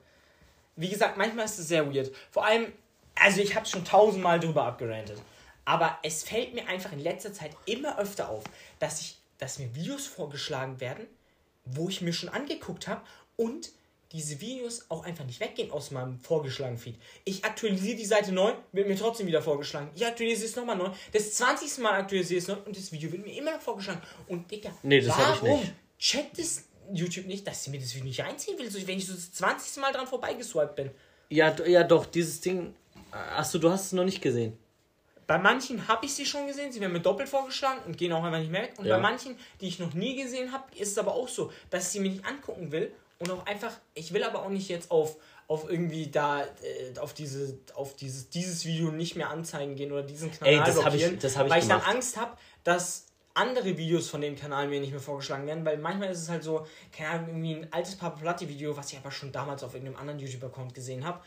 wie gesagt, manchmal ist es sehr weird. Vor allem, also ich habe schon tausendmal drüber abgerantet. Aber es fällt mir einfach in letzter Zeit immer öfter auf, dass ich, dass mir Videos vorgeschlagen werden, wo ich mir schon angeguckt habe und diese Videos auch einfach nicht weggehen aus meinem vorgeschlagenen Feed. Ich aktualisiere die Seite neu, wird mir trotzdem wieder vorgeschlagen. Ich aktualisiere es nochmal neu. Das 20. Mal aktualisiere ich es neu und das Video wird mir immer noch vorgeschlagen. Und Digga, Nee, das hab ich warum nicht. checkt es YouTube nicht, dass sie mir das Video nicht reinziehen will, wenn ich so das 20. Mal dran vorbeigeswiped bin? Ja, ja, doch, dieses Ding. Achso, du hast es noch nicht gesehen. Bei manchen habe ich sie schon gesehen, sie werden mir doppelt vorgeschlagen und gehen auch einfach nicht mehr weg. Und Ja. bei manchen, die ich noch nie gesehen habe, ist es aber auch so, dass ich sie mir nicht angucken will und auch einfach, ich will aber auch nicht jetzt auf, auf irgendwie da, äh, auf, diese, auf dieses, dieses Video nicht mehr anzeigen gehen oder diesen Kanal Ey, das hab ich- das ich weil ich dann. Angst habe, dass andere Videos von dem Kanal mir nicht mehr vorgeschlagen werden, weil manchmal ist es halt so, keine Ahnung, irgendwie ein altes Papa Platti Video, was ich aber schon damals auf irgendeinem anderen YouTube-Account gesehen habe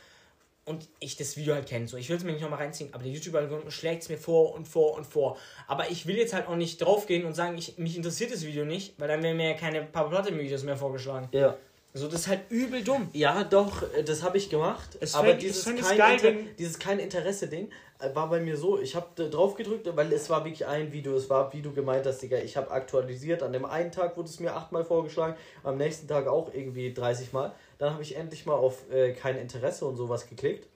und ich das Video halt kenne. So, ich will es mir nicht nochmal reinziehen, aber der YouTube-Algorithmus schlägt es mir vor und vor und vor. Aber ich will jetzt halt auch nicht draufgehen und sagen, ich, mich interessiert das Video nicht, weil dann werden mir ja keine Papa Platte-Videos mehr vorgeschlagen. Ja. So, das ist halt übel dumm. Ja, doch, äh, das habe ich gemacht. Es aber ich dieses kein, geil, Inter dieses kein Interesse-Ding äh, war bei mir so. Ich habe drauf gedrückt, weil es war wirklich ein Video. Es war, wie du gemeint hast, Digga. Ich habe aktualisiert. An dem einen Tag wurde es mir achtmal vorgeschlagen, am nächsten Tag auch irgendwie 30 Mal. Dann habe ich endlich mal auf äh, kein Interesse und sowas geklickt.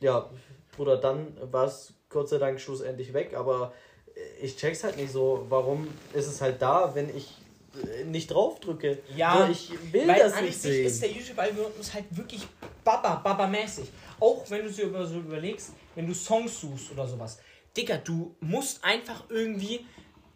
Ja, Bruder, dann war es Gott sei Dank schlussendlich weg. Aber äh, ich check's halt nicht so. Warum ist es halt da, wenn ich äh, nicht drauf drücke? Ja, so, ich will Weil das an nicht sich sehen. ist der YouTube-Algorithmus halt wirklich baba, baba-mäßig. Auch wenn du dir über so überlegst, wenn du Songs suchst oder sowas. Digga, du musst einfach irgendwie.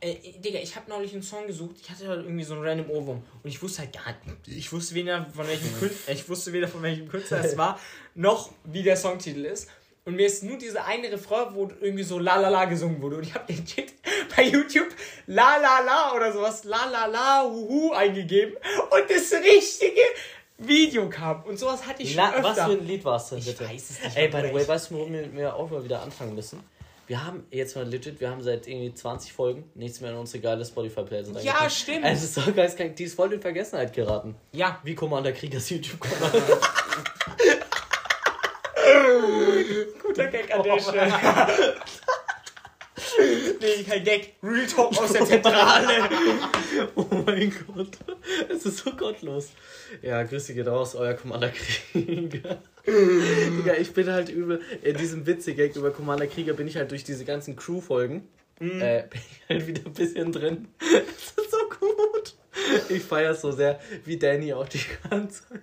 Äh, Digga, ich habe neulich einen Song gesucht, ich hatte halt irgendwie so einen random Ohrwurm und ich wusste halt gar nicht, ich wusste weder von welchem Künstler, ich wusste weder von welchem Künstler es war, noch wie der Songtitel ist. Und mir ist nur diese eine Refrain, wo irgendwie so La La La gesungen wurde. Und ich habe den Shit bei YouTube La La La oder sowas, La La La, Huhu eingegeben. Und das richtige Video kam. Und sowas hatte ich schon Na, öfter. was für ein Lied war es denn, Ich bitte? weiß es nicht Ey, by the way, ich- weißt du, warum wir auch mal wieder anfangen müssen? Wir haben jetzt mal legit, wir haben seit irgendwie 20 Folgen nichts mehr in unsere geile Spotify-Playlist Ja, stimmt. Es ist so geil, die ist voll in Vergessenheit geraten. Ja, Wie Commander Kriegers YouTube-Kanal. guter Gag an der Stelle. nee, kein Gag. Real Talk aus der Zentrale. oh mein Gott. Es ist so gottlos. Ja, Grüße geht raus, euer Commander Krieger. Digga, ich bin halt übel, in diesem Witzig-Gag über Commander Krieger bin ich halt durch diese ganzen Crew-Folgen, äh, bin ich halt wieder ein bisschen drin. Das ist so gut. Ich feiere so sehr, wie Danny auch die ganze Zeit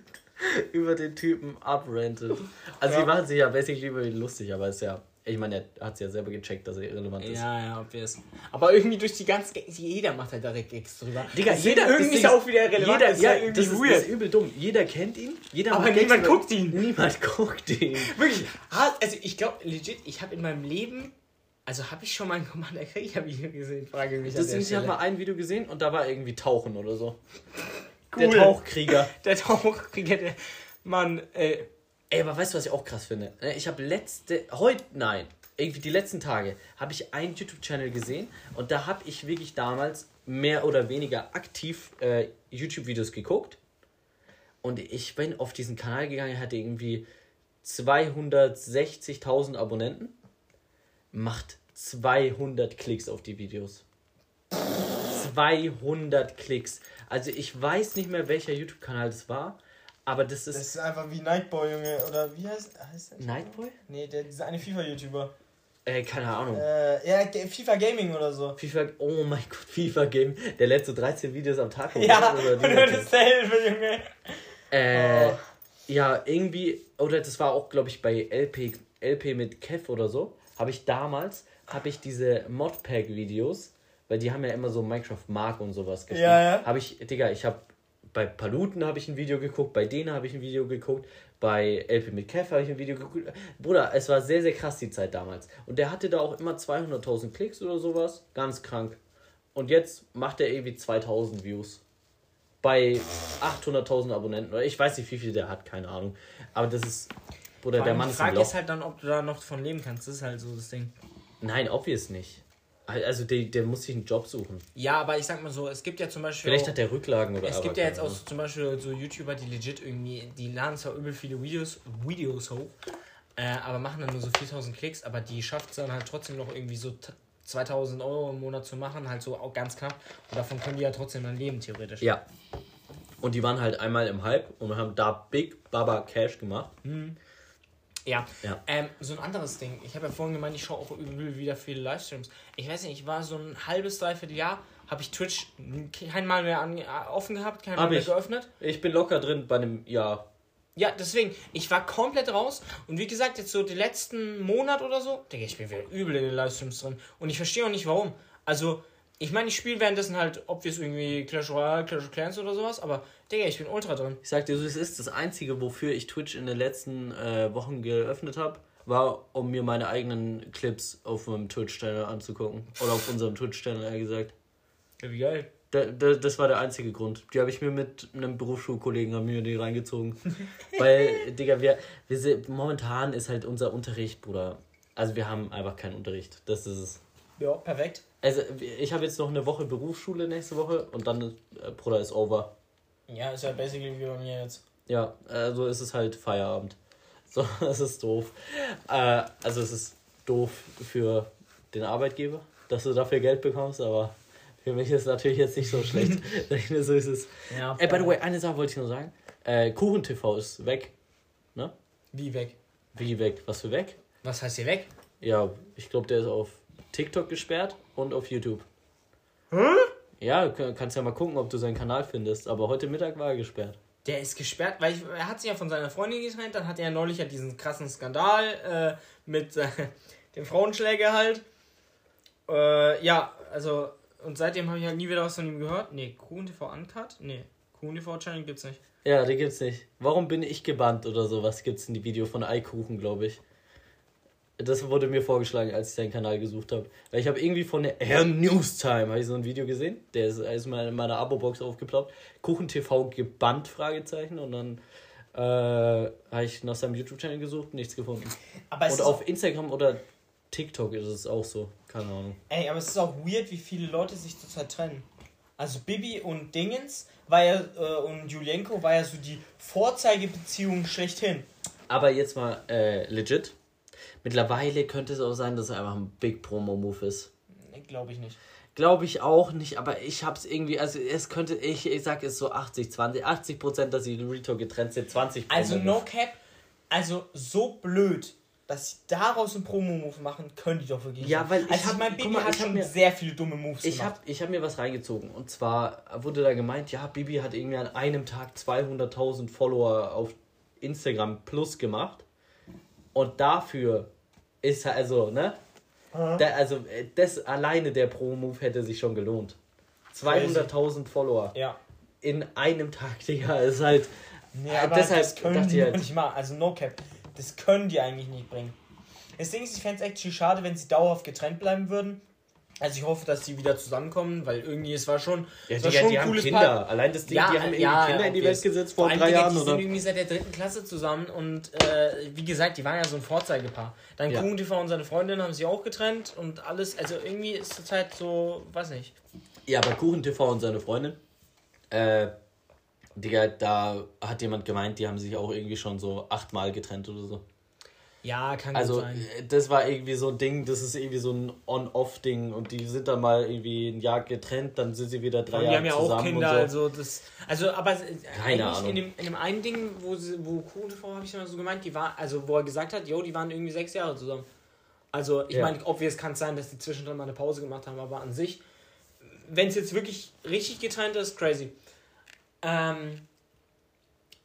über den Typen abrantet. Also, Ja. die machen sich ja basically über ihn lustig, aber ist ja, ich meine, er hat es ja selber gecheckt, dass er irrelevant ist. Ja, ja, obvious. Aber irgendwie durch die ganzen Gags, jeder macht halt direkt Gags drüber. Digga, Das jeder sind irgendwie das ist er auch wieder relevant. Jeder, das ist ja, irgendwie das ist, weird. das ist übel dumm. Jeder kennt ihn, jeder Aber niemand guckt ihn. Niemand guckt ihn. Wirklich. Also ich glaube, legit, ich habe in meinem Leben, also habe ich schon mal ein Commander Krieger Video gesehen, frage mich Deswegen, ich habe mal ein Video gesehen und da war irgendwie Tauchen oder so. Cool. Der Tauchkrieger. Der Tauchkrieger, der Mann, äh, Ey, aber weißt du, was ich auch krass finde? Ne, Ich habe letzte, heute, nein, irgendwie die letzten Tage, habe ich einen YouTube-Channel gesehen und da habe ich wirklich damals mehr oder weniger aktiv äh, YouTube-Videos geguckt. Und ich bin auf diesen Kanal gegangen, hatte irgendwie 260.000 Abonnenten, macht 200 Klicks auf die Videos. 200 Klicks. Also ich weiß nicht mehr, welcher YouTube-Kanal das war, aber das ist... Das ist einfach wie Nightboy, Junge. Oder wie heißt, heißt der? Nightboy? Nee, der, dieser eine FIFA-YouTuber. Äh, keine Ahnung. Äh, ja, FIFA Gaming oder so. FIFA, oh mein Gott, FIFA Game. Der lädt so 13 Videos am Tag hoch. ja, oder und nur das- dasselbe, Junge. äh, Oh. Ja, irgendwie, oder das war auch, glaube ich, bei LP, LP mit Kev oder so, habe ich damals, habe ich diese Modpack-Videos, weil die haben ja immer so Minecraft Mark und sowas gespielt. Ja, ja. Habe ich, Digga, ich habe bei Paluten habe ich ein Video geguckt, bei denen habe ich ein Video geguckt, bei LP mit Kev habe ich ein Video geguckt. Bruder, es war sehr, sehr krass die Zeit damals. Und der hatte da auch immer 200.000 Klicks oder sowas. Ganz krank. Und jetzt macht er irgendwie 2000 Views. Bei 800.000 Abonnenten. Oder ich weiß nicht, wie viel der hat, keine Ahnung. Aber das ist. Bruder, der Mann die ist ein Frage Loch. ist halt dann, ob du da noch von leben kannst. Das ist halt so das Ding. Nein, obvious nicht. Also der, der muss sich einen Job suchen. Ja, aber ich sag mal so, es gibt ja zum Beispiel. Vielleicht auch, hat der Rücklagen oder es gibt ja jetzt auch so zum Beispiel so YouTuber, die legit irgendwie, die laden zwar übel viele Videos, Videos hoch, äh, aber machen dann nur so 4000 Klicks, aber die schafft es dann halt trotzdem noch irgendwie so t- 2000 Euro im Monat zu machen, halt so auch ganz knapp. Und davon können die ja trotzdem dann leben, theoretisch. Ja. Und die waren halt einmal im Hype und haben da Big Baba Cash gemacht. Ja. Ja. Ähm, so ein anderes Ding. Ich habe ja vorhin gemeint, ich schaue auch übel wieder viele Livestreams. Ich weiß nicht, ich war so ein halbes, dreiviertel Jahr, habe ich Twitch kein Mal mehr an, äh, offen gehabt, kein Mal mehr ich. geöffnet. Ich bin locker drin bei einem Jahr. Ja, deswegen, ich war komplett raus und wie gesagt, jetzt so den letzten Monat oder so, Digga, ich bin wieder übel in den Livestreams drin und ich verstehe auch nicht warum. Also, ich meine, ich spiele währenddessen halt, ob wir es irgendwie Clash Royale, Clash of Clans oder sowas, aber Digga, ich bin ultra drin. Ich sag dir, so, es ist das Einzige, wofür ich Twitch in den letzten äh, Wochen geöffnet habe, war, um mir meine eigenen Clips auf meinem Twitch-Channel anzugucken. Oder auf unserem Twitch-Channel, eher gesagt. Ja, wie geil. Da, da, das war der einzige Grund. Die habe ich mir mit einem Berufsschulkollegen haben mir die reingezogen. Weil, Digga, wir, wir sind, momentan ist halt unser Unterricht, Bruder. Also wir haben einfach keinen Unterricht. Das ist es. Ja, perfekt. Also ich habe jetzt noch eine Woche Berufsschule nächste Woche und dann, äh, Bruder, ist over. Ja, ist ja basically wie bei mir jetzt. Ja, also ist es halt Feierabend. So, das ist doof. Äh, also es ist doof für den Arbeitgeber, dass du dafür Geld bekommst, aber für mich ist es natürlich jetzt nicht so schlecht. so ist es. Ja, Ey, by the way, eine Sache wollte ich nur sagen. Äh, Kuchen TV ist weg. Ne? Wie weg? Wie weg? Was für weg? Was heißt hier weg? Ja, ich glaube, der ist auf TikTok gesperrt und auf YouTube. Ja, du kannst ja mal gucken, ob du seinen Kanal findest. Aber heute Mittag war er gesperrt. Der ist gesperrt, weil ich, er hat sich ja von seiner Freundin getrennt, dann hat er ja neulich ja diesen krassen Skandal äh, mit äh, dem Frauenschläger halt. Äh, ja, also, und seitdem habe ich halt nie wieder was von ihm gehört. Nee, QNTV Uncut? Nee, QNTV Channel gibt's nicht. Ja, die gibt's nicht. Warum bin ich gebannt oder sowas gibt's in die Video von Eikuchen, glaube ich. Das wurde mir vorgeschlagen, als ich seinen Kanal gesucht habe. Weil ich habe irgendwie von der Air News Time habe ich so ein Video gesehen. Der ist, ist mal in meiner Abo-Box aufgeploppt. Kuchen TV gebannt, Fragezeichen. Und dann äh, habe ich nach seinem YouTube-Channel gesucht, nichts gefunden. Aber Und auf Instagram oder TikTok ist es auch so. Keine Ahnung. Ey, aber es ist auch weird, wie viele Leute sich zurzeit trennen. Also Bibi und Dingens war ja, äh, und Julienko war ja so die Vorzeigebeziehung schlechthin. Aber jetzt mal äh, legit. Mittlerweile könnte es auch sein, dass es einfach ein Big Promo-Move ist. Nee, glaube ich nicht. Glaube ich auch nicht, aber ich hab's irgendwie, also es könnte, ich, ich sag es so 80, 20, 80 Prozent, dass sie in Retalk getrennt sind, 20 Also no cap, also so blöd, dass sie daraus einen Promo-Move machen, können die doch wirklich. Ja, weil ich also hab- mein Baby mal, hat ich hab schon mir- sehr viele dumme Moves Ich gemacht. hab, ich hab mir was reingezogen und zwar wurde da gemeint, ja, Bibi hat irgendwie an einem Tag 200.000 Follower auf Instagram plus gemacht und dafür ist er also, ne? Da, also äh, das alleine der Pro-Move hätte sich schon gelohnt. 200.000 Follower Ja. in einem Tag, Digga, ist halt. Nee, Äh, aber deshalb das können dachte die halt- nicht mal. Also no cap. Das können die eigentlich nicht bringen. Das Ding ist, ich fände es actually schade, wenn sie dauerhaft getrennt bleiben würden. Also ich hoffe, dass die wieder zusammenkommen, weil irgendwie es war schon, Ja, es war Digga, schon die ein haben cooles Kinder. Paar. Allein das Ding, Ja, die haben ja, Kinder in die. Welt gesetzt Vor vor drei Jahren, Die sind irgendwie seit der dritten Klasse zusammen und äh, wie gesagt, die waren ja so ein Vorzeigepaar. Dann Ja. TV und seine Freundin haben sich auch getrennt und alles, also irgendwie ist es halt so, weiß nicht. Ja, bei Kuchen TV und seine Freundin. Äh, Digga, da hat jemand gemeint, die haben sich auch irgendwie schon so achtmal getrennt oder so. Ja, kann Also, gut sein. äh, das war irgendwie so ein Ding, das ist irgendwie so ein On-Off-Ding und die sind dann mal irgendwie ein Jahr getrennt, dann sind sie wieder drei Und die Jahre haben ja zusammen auch Kinder, so. also das. Also, aber äh, Keine Ahnung. in dem, in dem einen Ding, wo sie, wo Kuchen TV habe ich mal so gemeint, die war, also wo er gesagt hat, jo, die waren irgendwie sechs Jahre zusammen. Also, ich Ja. meine, obvious kann es sein, dass die zwischendrin mal eine Pause gemacht haben, aber an sich, wenn es jetzt wirklich richtig getrennt ist, crazy. Ähm,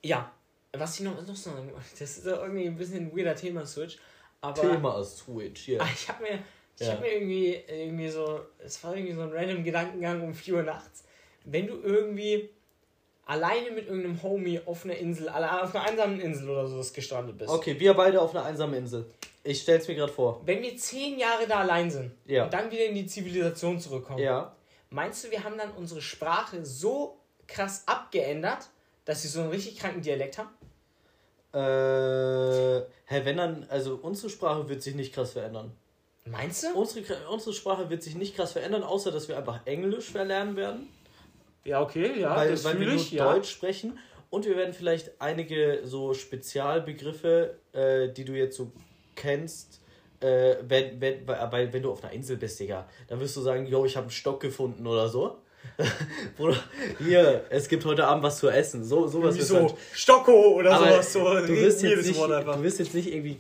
ja, was ich noch, noch sagen wollte, das ist irgendwie ein bisschen ein weirder Thema-Switch, aber Thema Switch, ja. Ah, ich habe mir, ich Ja. hab mir irgendwie, irgendwie so, es war irgendwie so ein random Gedankengang um 4 Uhr nachts. Wenn du irgendwie alleine mit irgendeinem Homie auf einer Insel, auf einer einsamen Insel oder sowas gestrandet bist. Okay, wir beide auf einer einsamen Insel. Ich stell's mir gerade vor. Wenn wir 10 Jahre da allein sind Ja. und dann wieder in die Zivilisation zurückkommen, Ja. meinst du, wir haben dann unsere Sprache so krass abgeändert, dass sie so einen richtig kranken Dialekt haben? Äh, hä, wenn dann, also unsere Sprache wird sich nicht krass verändern. Meinst du? Unsere, unsere Sprache wird sich nicht krass verändern, außer dass wir einfach Englisch verlernen werden. Ja, okay, ja, weil, weil wir nur ich, ja. Deutsch sprechen. Und wir werden vielleicht einige so Spezialbegriffe, äh, die du jetzt so kennst, äh, wenn, wenn, weil, wenn du auf einer Insel bist, Digga, dann wirst du sagen, yo, ich habe einen Stock gefunden oder so. Bruder, hier, es gibt heute Abend was zu essen. So, sowas wird so Stocko oder aber sowas. So du, wirst jetzt nicht, du wirst jetzt nicht irgendwie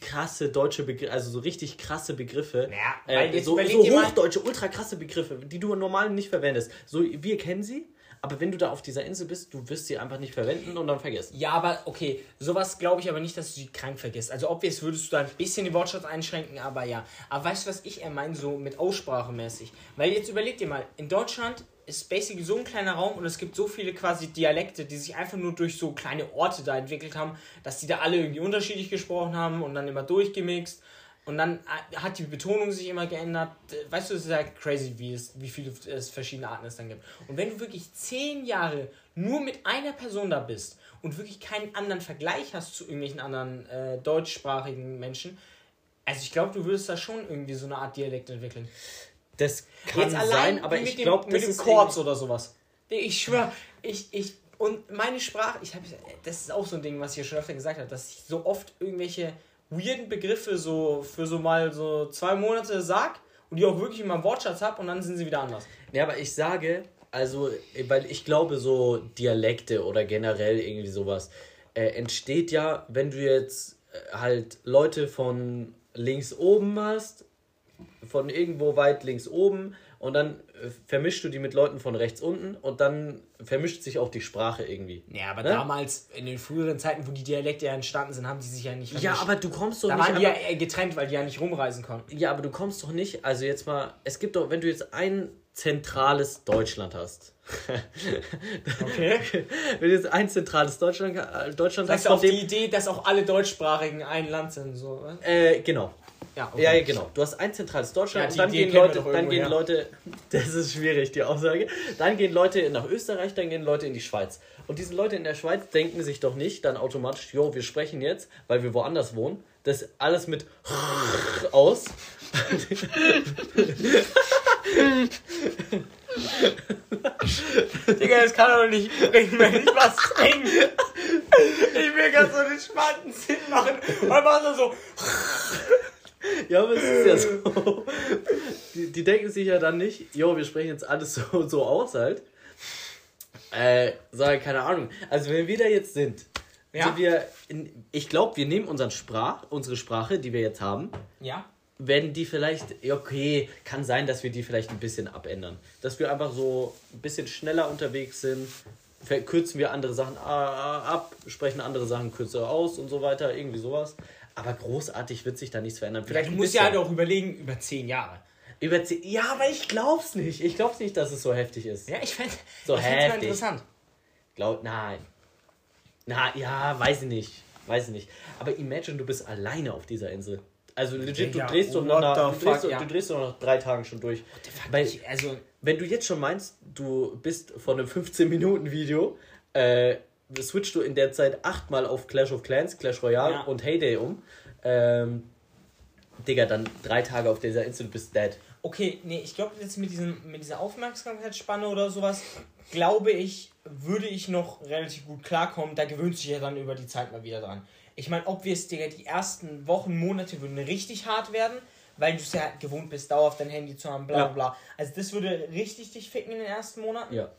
krasse deutsche Begriffe, also so richtig krasse Begriffe, weil äh, so, so hochdeutsche, ultra krasse Begriffe, die du normal nicht verwendest. So, wir kennen sie, aber wenn du da auf dieser Insel bist, du wirst sie einfach nicht verwenden und dann vergessen. Ja, aber okay, sowas glaube ich aber nicht, dass du sie krank vergisst. Also obvious würdest du da ein bisschen den Wortschatz einschränken, aber ja. Aber weißt du, was ich eher meine, so mit Aussprache mäßig? Weil jetzt überleg dir mal, in Deutschland ist basically so ein kleiner Raum und es gibt so viele quasi Dialekte, die sich einfach nur durch so kleine Orte da entwickelt haben, dass die da alle irgendwie unterschiedlich gesprochen haben und dann immer durchgemixt. Und dann äh, hat die Betonung sich immer geändert. Weißt du, es ist ja crazy, wie, es, wie viele es verschiedene Arten es dann gibt. Und wenn du wirklich zehn Jahre nur mit einer Person da bist und wirklich keinen anderen Vergleich hast zu irgendwelchen anderen äh, deutschsprachigen Menschen, also ich glaube, du würdest da schon irgendwie so eine Art Dialekt entwickeln. Das kann Jetzt allein sein, aber ich glaube, mit dem Chords oder sowas. Ich schwör, ich, ich, und meine Sprache, ich habe, das ist auch so ein Ding, was ich ja schon öfter gesagt habe, dass ich so oft irgendwelche weirden Begriffe so für so mal so zwei Monate sag und die auch wirklich in meinem Wortschatz habe und dann sind sie wieder anders. Ja, aber ich sage, also, weil ich glaube, so Dialekte oder generell irgendwie sowas äh, entsteht ja, wenn du jetzt äh, halt Leute von links oben hast, von irgendwo weit links oben und dann äh, vermischst du die mit Leuten von rechts unten und dann vermischt sich auch die Sprache irgendwie. Ja, aber Ne? damals, in den früheren Zeiten, wo die Dialekte ja entstanden sind, haben die sich ja nicht Ja, vermischt. aber du kommst doch Da nicht waren die ja eher getrennt, weil die ja nicht rumreisen konnten. Ja, aber du kommst doch nicht, also jetzt mal, es gibt doch, wenn du jetzt ein zentrales Deutschland hast. Okay. wenn du jetzt ein zentrales Deutschland, äh, Deutschland hast, du von auf die. Idee, dass auch alle Deutschsprachigen ein Land sind, so? Äh, genau. Ja, Ja, ja, genau. Du hast ein zentrales Deutschland Ja, und die dann Idee gehen Leute, dann gehen her. Leute, das ist schwierig, die Aussage. Dann gehen Leute nach Österreich, dann gehen Leute in die Schweiz. Und diese Leute in der Schweiz denken sich doch nicht dann automatisch, jo, wir sprechen jetzt, weil wir woanders wohnen, das alles mit aus. Digga, das kann doch nicht bringen, wenn ich was singe. Ich will ganz so den spannenden Sinn machen und dann du so. Ja, aber es ist ja so. Die, die denken sich ja dann nicht, jo, wir sprechen jetzt alles so, so aus halt. Äh, sag keine Ahnung. Also wenn wir da jetzt sind, Ja. sind wir, in, ich glaube, wir nehmen unseren Sprach, unsere Sprache, die wir jetzt haben, Ja. werden die vielleicht, okay, kann sein, dass wir die vielleicht ein bisschen abändern. Dass wir einfach so ein bisschen schneller unterwegs sind, verkürzen wir andere Sachen a- ab, sprechen andere Sachen kürzer aus und so weiter, irgendwie sowas. Aber großartig wird sich da nichts verändern. Vielleicht Du ein musst ja halt auch überlegen, über zehn Jahre. Über zehn, ja, aber ich glaub's nicht. Ich glaub's nicht, dass es so heftig ist. Ja, ich fände So ich fänd's mal heftig. interessant. Glaub, nein. Na, ja, weiß ich nicht. Weiß ich nicht. Aber imagine, du bist alleine auf dieser Insel. Also legit, du drehst doch what nach, the du drehst, fuck, doch- ja. du drehst doch nach drei Tagen schon durch. Weil, Ich, also, wenn du jetzt schon meinst, du bist von einem 15-Minuten-Video, äh, switchst du in der Zeit achtmal auf Clash of Clans, Clash Royale Ja. und Heyday um. Ähm, Digga, dann drei Tage auf dieser Insel, bist dead. okay, nee, ich glaube jetzt mit, diesem, mit dieser Aufmerksamkeitsspanne oder sowas, glaube ich, würde ich noch relativ gut klarkommen. Da gewöhnt sich ja dann über die Zeit mal wieder dran. Ich meine, ob wir es, Digga, die ersten Wochen, Monate würden richtig hart werden, weil du es ja gewohnt bist, dauerhaft dein Handy zu haben, bla Ja. bla bla. Also das würde richtig dich ficken in den ersten Monaten. Ja.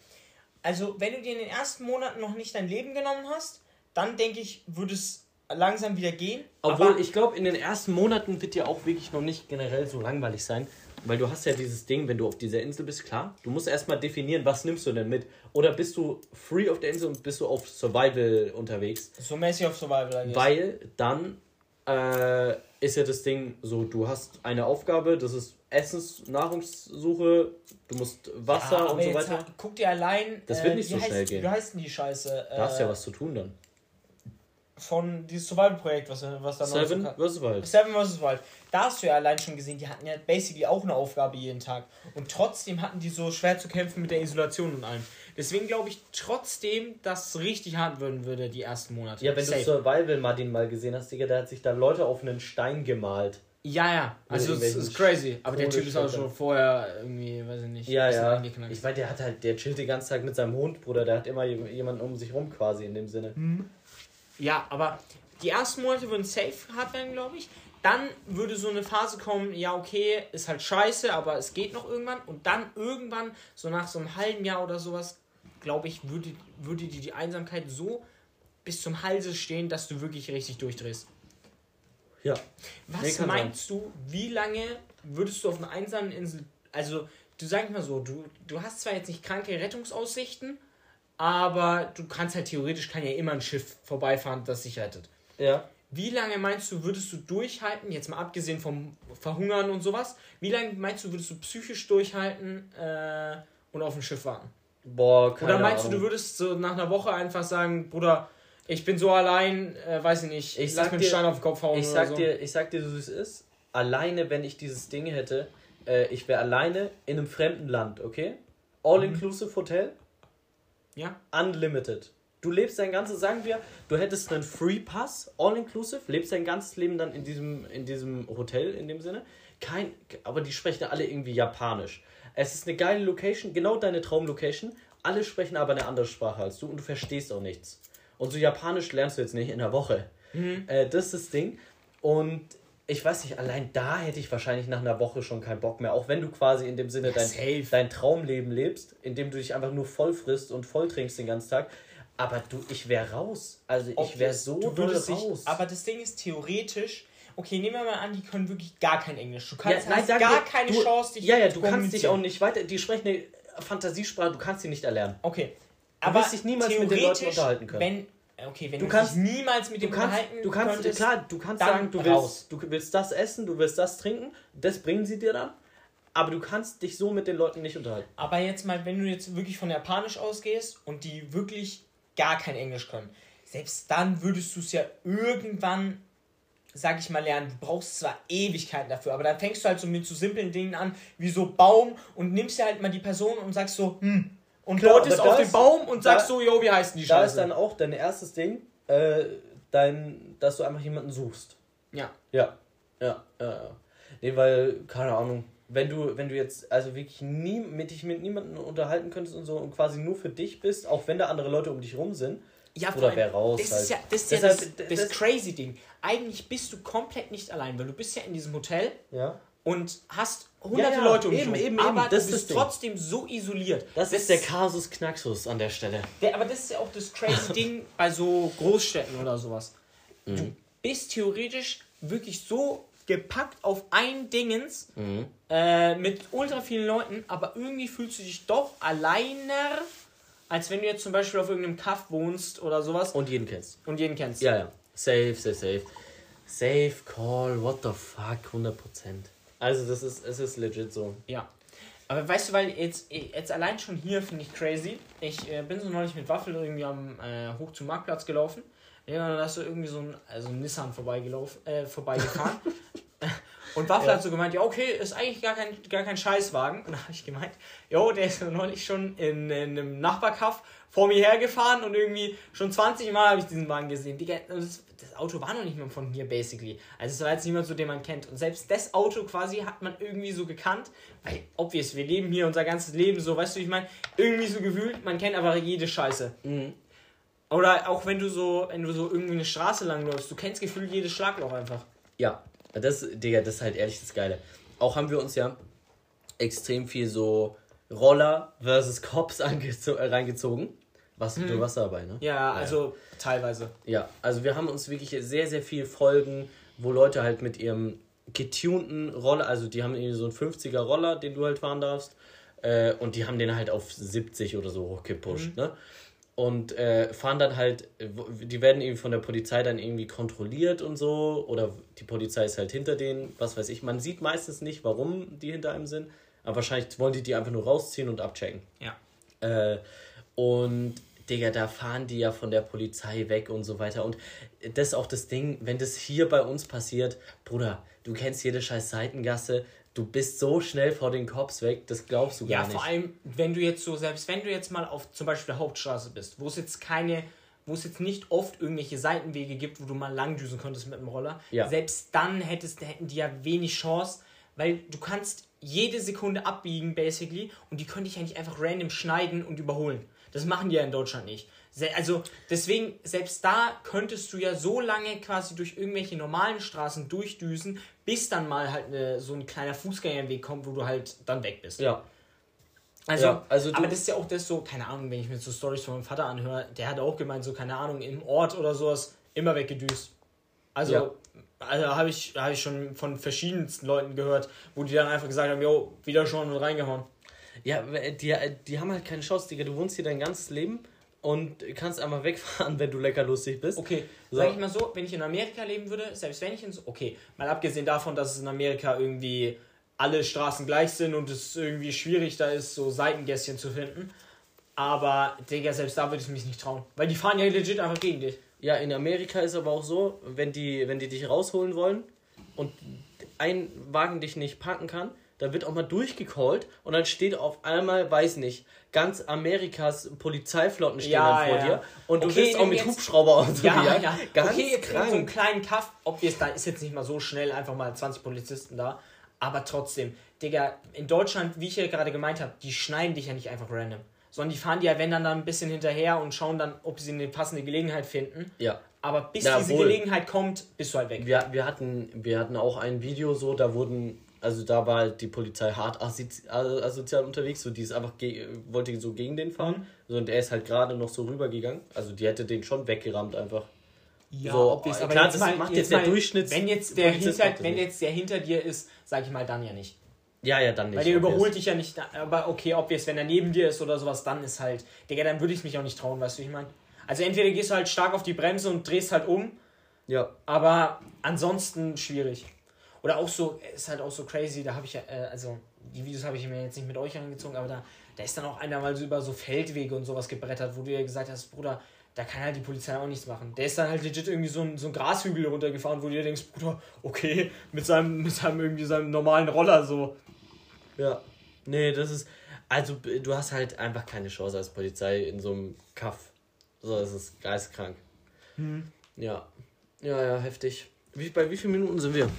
Also, wenn du dir in den ersten Monaten noch nicht dein Leben genommen hast, dann denke ich, würde es langsam wieder gehen. Obwohl, Aber- ich glaube, in den ersten Monaten wird dir auch wirklich noch nicht generell so langweilig sein. Weil du hast ja dieses Ding, wenn du auf dieser Insel bist, klar, du musst erstmal definieren, was nimmst du denn mit. Oder bist du free auf der Insel und bist du auf Survival unterwegs? so mäßig auf Survival I guess. Weil dann äh, ist ja das Ding so, du hast eine Aufgabe, das ist Essens, Nahrungssuche, du musst Wasser Ja, und so weiter. ha- Guck dir allein. Das äh, wird nicht wie so heißt, schnell gehen. Wie heißt denn die Scheiße? Da hast du ja Äh, was zu tun dann. von dieses Survival-Projekt, was, was da noch Seven vs. Wild. Seven vs. Wild. Da hast du ja allein schon gesehen, die hatten ja basically auch eine Aufgabe jeden Tag. Und trotzdem hatten die so schwer zu kämpfen mit der Isolation und allem. Deswegen glaube ich trotzdem, dass es richtig hart werden würde, die ersten Monate. Ja, wenn du Safe. Survival Martin mal gesehen hast, Digga, der hat sich da Leute auf einen Stein gemalt. Ja, ja. Also es ist crazy. Aber der Typ ist auch schon vorher irgendwie, weiß ich nicht, Ja, ja. Ich weiß, der hat halt, der chillt den ganzen Tag mit seinem Hund, Bruder. Der hat immer jem- jemanden um sich rum quasi in dem Sinne. Ja, aber die ersten Monate würden safe hart werden, glaube ich. Dann würde so eine Phase kommen, ja, okay, ist halt scheiße, aber es geht noch irgendwann. Und dann irgendwann, so nach so einem halben Jahr oder sowas, glaube ich, würde, würde dir die Einsamkeit so bis zum Halse stehen, dass du wirklich richtig durchdrehst. Ja. Was Nee, meinst du, wie lange würdest du auf einer einsamen Insel, also du sag mal so, du, du hast zwar jetzt nicht kranke Rettungsaussichten, aber du kannst halt theoretisch, kann ja immer ein Schiff vorbeifahren, das sich rettet. Ja. Wie lange meinst du, würdest du durchhalten, jetzt mal abgesehen vom Verhungern und sowas, wie lange meinst du, würdest du psychisch durchhalten äh, und auf ein Schiff warten? Boah, keine Oder meinst Ahnung. du, du würdest so nach einer Woche einfach sagen, Bruder, ich bin so allein, äh, weiß ich nicht, Ich lass sag mir einen dir- Stein auf den Kopf hauen Ich sag so. dir, ich sag dir, so wie es ist. Alleine, wenn ich dieses Ding hätte, äh, ich wäre alleine in einem fremden Land, okay? All-inclusive Hotel, Ja? unlimited. Du lebst dein ganzes, sagen wir, du hättest einen Free Pass, all-inclusive, lebst dein ganzes Leben dann in diesem, in diesem Hotel in dem Sinne. Kein, aber die sprechen alle irgendwie Japanisch. Es ist eine geile Location, genau deine Traumlocation. Alle sprechen aber eine andere Sprache als du und du verstehst auch nichts. Und so Japanisch lernst du jetzt nicht in einer Woche. Äh, das ist das Ding. Und ich weiß nicht, allein da hätte ich wahrscheinlich nach einer Woche schon keinen Bock mehr. Auch wenn du quasi in dem Sinne dein, safe. dein Traumleben lebst, indem du dich einfach nur voll frisst und voll trinkst den ganzen Tag. Aber du, ich wäre raus. Also ich wäre so du würdest raus. Dich, aber das Ding ist theoretisch, okay, nehmen wir mal an, die können wirklich gar kein Englisch. Du kannst, nein, hast sag gar mir, keine du, Chance, dich Ja, ja, du kannst dich auch nicht weiter. Die sprechen eine Fantasiesprache, du kannst sie nicht erlernen. Okay. Du aber wirst dich niemals mit den Leuten unterhalten können. Wenn, okay, wenn Du du, kannst- dich niemals mit dem kannst, unterhalten du kannst, könntest, klar, du kannst sagen, du raus. willst, du willst das essen, du willst das trinken, das bringen sie dir dann. Aber du kannst dich so mit den Leuten nicht unterhalten. Aber jetzt mal, wenn du jetzt wirklich von Japanisch ausgehst und die wirklich gar kein Englisch können, selbst dann würdest du es ja irgendwann, sag ich mal, lernen. Du brauchst zwar Ewigkeiten dafür, aber dann fängst du halt so mit so simplen Dingen an, wie so Baum und nimmst dir halt mal die Person und sagst so, hm. Und Klar, deutest auf den Baum und sagst da- so, jo, wie heißt denn die Da ist Scheiße? dann auch dein erstes Ding, äh, dein, dass du einfach jemanden suchst. Ja. Ja, ja, ja. ja. Nee, weil, keine Ahnung, wenn du, wenn du jetzt also wirklich nie mit dich mit niemandem unterhalten könntest und so und quasi nur für dich bist, auch wenn da andere Leute um dich rum sind, Ja, Oder wer raus Das halt. ist ja das, ist ja das, Deshalb, das, das- crazy Ding. Eigentlich bist du komplett nicht allein, weil du bist ja in diesem Hotel ja. und hast hunderte Ja, ja, Leute um eben, eben, aber eben, das du ist das Ding. trotzdem so isoliert. Das, ist der Kasus Knaxus an der Stelle. Der, aber das ist ja auch das crazy Ding bei so Großstädten oder sowas. Mhm. Du bist theoretisch wirklich so gepackt auf ein Dingens Mhm. äh, mit ultra vielen Leuten, aber irgendwie fühlst du dich doch alleiner, als wenn du jetzt zum Beispiel auf irgendeinem Kaff wohnst oder sowas Und jeden kennst. und jeden kennst. Ja, ja. Safe, safe, safe. Safe Call, what the fuck, 100%. Also das ist, es ist legit so. Ja. Aber weißt du, weil jetzt, jetzt allein schon hier finde ich crazy. Ich äh, bin so neulich mit Waffel irgendwie am äh, hoch zum Marktplatz gelaufen. Ja, da ist so irgendwie so ein, also ein Nissan vorbeigelaufen, äh, vorbeigefahren. und Waffel Ja. hat so gemeint, ja okay, ist eigentlich gar kein, gar kein Scheißwagen. Und da habe ich gemeint, jo, der ist neulich schon in, in einem Nachbarkaff vor mir hergefahren und irgendwie schon 20 Mal habe ich diesen Wagen gesehen. Digga, das, das Auto war noch nicht mal von hier, basically. Also es war jetzt niemand so, den man kennt. Und selbst das Auto quasi hat man irgendwie so gekannt, weil, obvious, wir leben hier unser ganzes Leben so, weißt du, ich meine, irgendwie so gefühlt, man kennt aber jede Scheiße. Oder auch wenn du so, wenn du so irgendwie eine Straße lang läufst, du kennst gefühlt jedes Schlagloch einfach. Ja, das, Digga, das ist halt ehrlich das Geile. Auch haben wir uns ja extrem viel so Roller versus Cops äh, reingezogen. Was, du warst dabei, ne? Ja, also teilweise. Ja, also wir haben uns wirklich sehr, sehr viel Folgen, wo Leute halt mit ihrem getunten Roller, also die haben irgendwie so einen 50er Roller, den du halt fahren darfst, äh, und die haben den halt auf 70 oder so hochgepusht, ne? Und äh, fahren dann halt, die werden irgendwie von der Polizei dann irgendwie kontrolliert und so, oder die Polizei ist halt hinter denen, was weiß ich. Man sieht meistens nicht, warum die hinter einem sind, aber wahrscheinlich wollen die die einfach nur rausziehen und abchecken. Ja. Äh, und Digga, da fahren die ja von der Polizei weg und so weiter. Und das ist auch das Ding, wenn das hier bei uns passiert, Bruder, du kennst jede scheiß Seitengasse, du bist so schnell vor den Cops weg, das glaubst du Ja, gar nicht. vor allem, wenn du jetzt so, selbst wenn du jetzt mal auf zum Beispiel der Hauptstraße bist, wo es jetzt keine, wo es jetzt nicht oft irgendwelche Seitenwege gibt, wo du mal langdüsen könntest mit dem Roller, Ja. selbst dann hättest, hätten die ja wenig Chance, weil du kannst jede Sekunde abbiegen, basically, und die können dich ja nicht einfach random schneiden und überholen. Das machen die ja in Deutschland nicht. Also deswegen, selbst da könntest du ja so lange quasi durch irgendwelche normalen Straßen durchdüsen, bis dann mal halt eine, so ein kleiner Fußgängerweg kommt, wo du halt dann weg bist. Ja, Also, Ja, also aber das ist ja auch das so, keine Ahnung, wenn ich mir so Stories von meinem Vater anhöre, der hat auch gemeint, so, keine Ahnung, im Ort oder sowas, immer weggedüst. Also, Ja. also habe ich, hab ich schon von verschiedensten Leuten gehört, wo die dann einfach gesagt haben, jo, wieder schon und reingehauen. Ja, die, die haben halt keine Chance, Digga. Du wohnst hier dein ganzes Leben und kannst einmal wegfahren, wenn du lecker lustig bist. Okay, So. sag ich mal so, wenn ich in Amerika leben würde, selbst wenn ich in so, okay, mal abgesehen davon, dass es in Amerika irgendwie alle Straßen gleich sind und es irgendwie schwierig da ist, so Seitengässchen zu finden. Aber, Digga, selbst da würde ich mich nicht trauen. Weil die fahren ja legit einfach gegen dich. Ja, in Amerika ist aber auch so, wenn die, wenn die dich rausholen wollen und ein Wagen dich nicht parken kann, dann wird auch mal durchgecallt und dann steht auf einmal, weiß nicht, ganz Amerikas Polizeiflotten stehen Ja, dann vor ja. dir und du Okay, wirst auch mit Hubschrauber und so Ja, ja. Ganz okay, in so einen kleinen Kaff, ob es da ist jetzt nicht mal so schnell, einfach mal 20 Polizisten da. Aber trotzdem, Digga, in Deutschland, wie ich ja gerade gemeint habe, die schneiden dich ja nicht einfach random. Sondern die fahren dir ja, wenn dann, dann ein bisschen hinterher und schauen dann, ob sie eine passende Gelegenheit finden. Ja. Aber bis Ja, diese wohl. Gelegenheit kommt, bist du halt weg. Wir, wir, hatten, wir hatten auch ein Video so, da wurden, also da war halt die Polizei hart also asozial unterwegs, so die ist einfach, ge wollte so gegen den fahren, so, und er ist halt gerade noch so rübergegangen, also die hätte den schon weggerammt einfach. Ja, So, ob wir's- klar, das macht jetzt der Durchschnitts- Wenn jetzt der, hinter, wenn nicht. jetzt der hinter dir ist, sag ich mal, dann ja nicht. Ja, ja, dann nicht. Weil der überholt dich ja nicht, aber okay, ob jetzt, wenn er neben dir ist oder sowas, dann ist halt, Digga, dann würde ich mich auch nicht trauen, weißt du, ich meine? Also entweder gehst du halt stark auf die Bremse und drehst halt um, Ja, aber ansonsten schwierig. Oder auch so, ist halt auch so crazy, da habe ich ja, äh, also die Videos habe ich mir jetzt nicht mit euch angezogen, aber da, da ist dann auch einer mal so über so Feldwege und sowas gebrettert, wo du ja gesagt hast, Bruder, da kann halt die Polizei auch nichts machen. Der ist dann halt legit irgendwie so ein, so ein Grashügel runtergefahren, wo du dir denkst, Bruder, okay, mit seinem, mit seinem irgendwie seinem normalen Roller so. ja. Nee, das ist, also du hast halt einfach keine Chance als Polizei in so einem Kaff. So, das ist geistkrank. Ja. Ja, ja, heftig. Wie, bei wie vielen Minuten sind wir?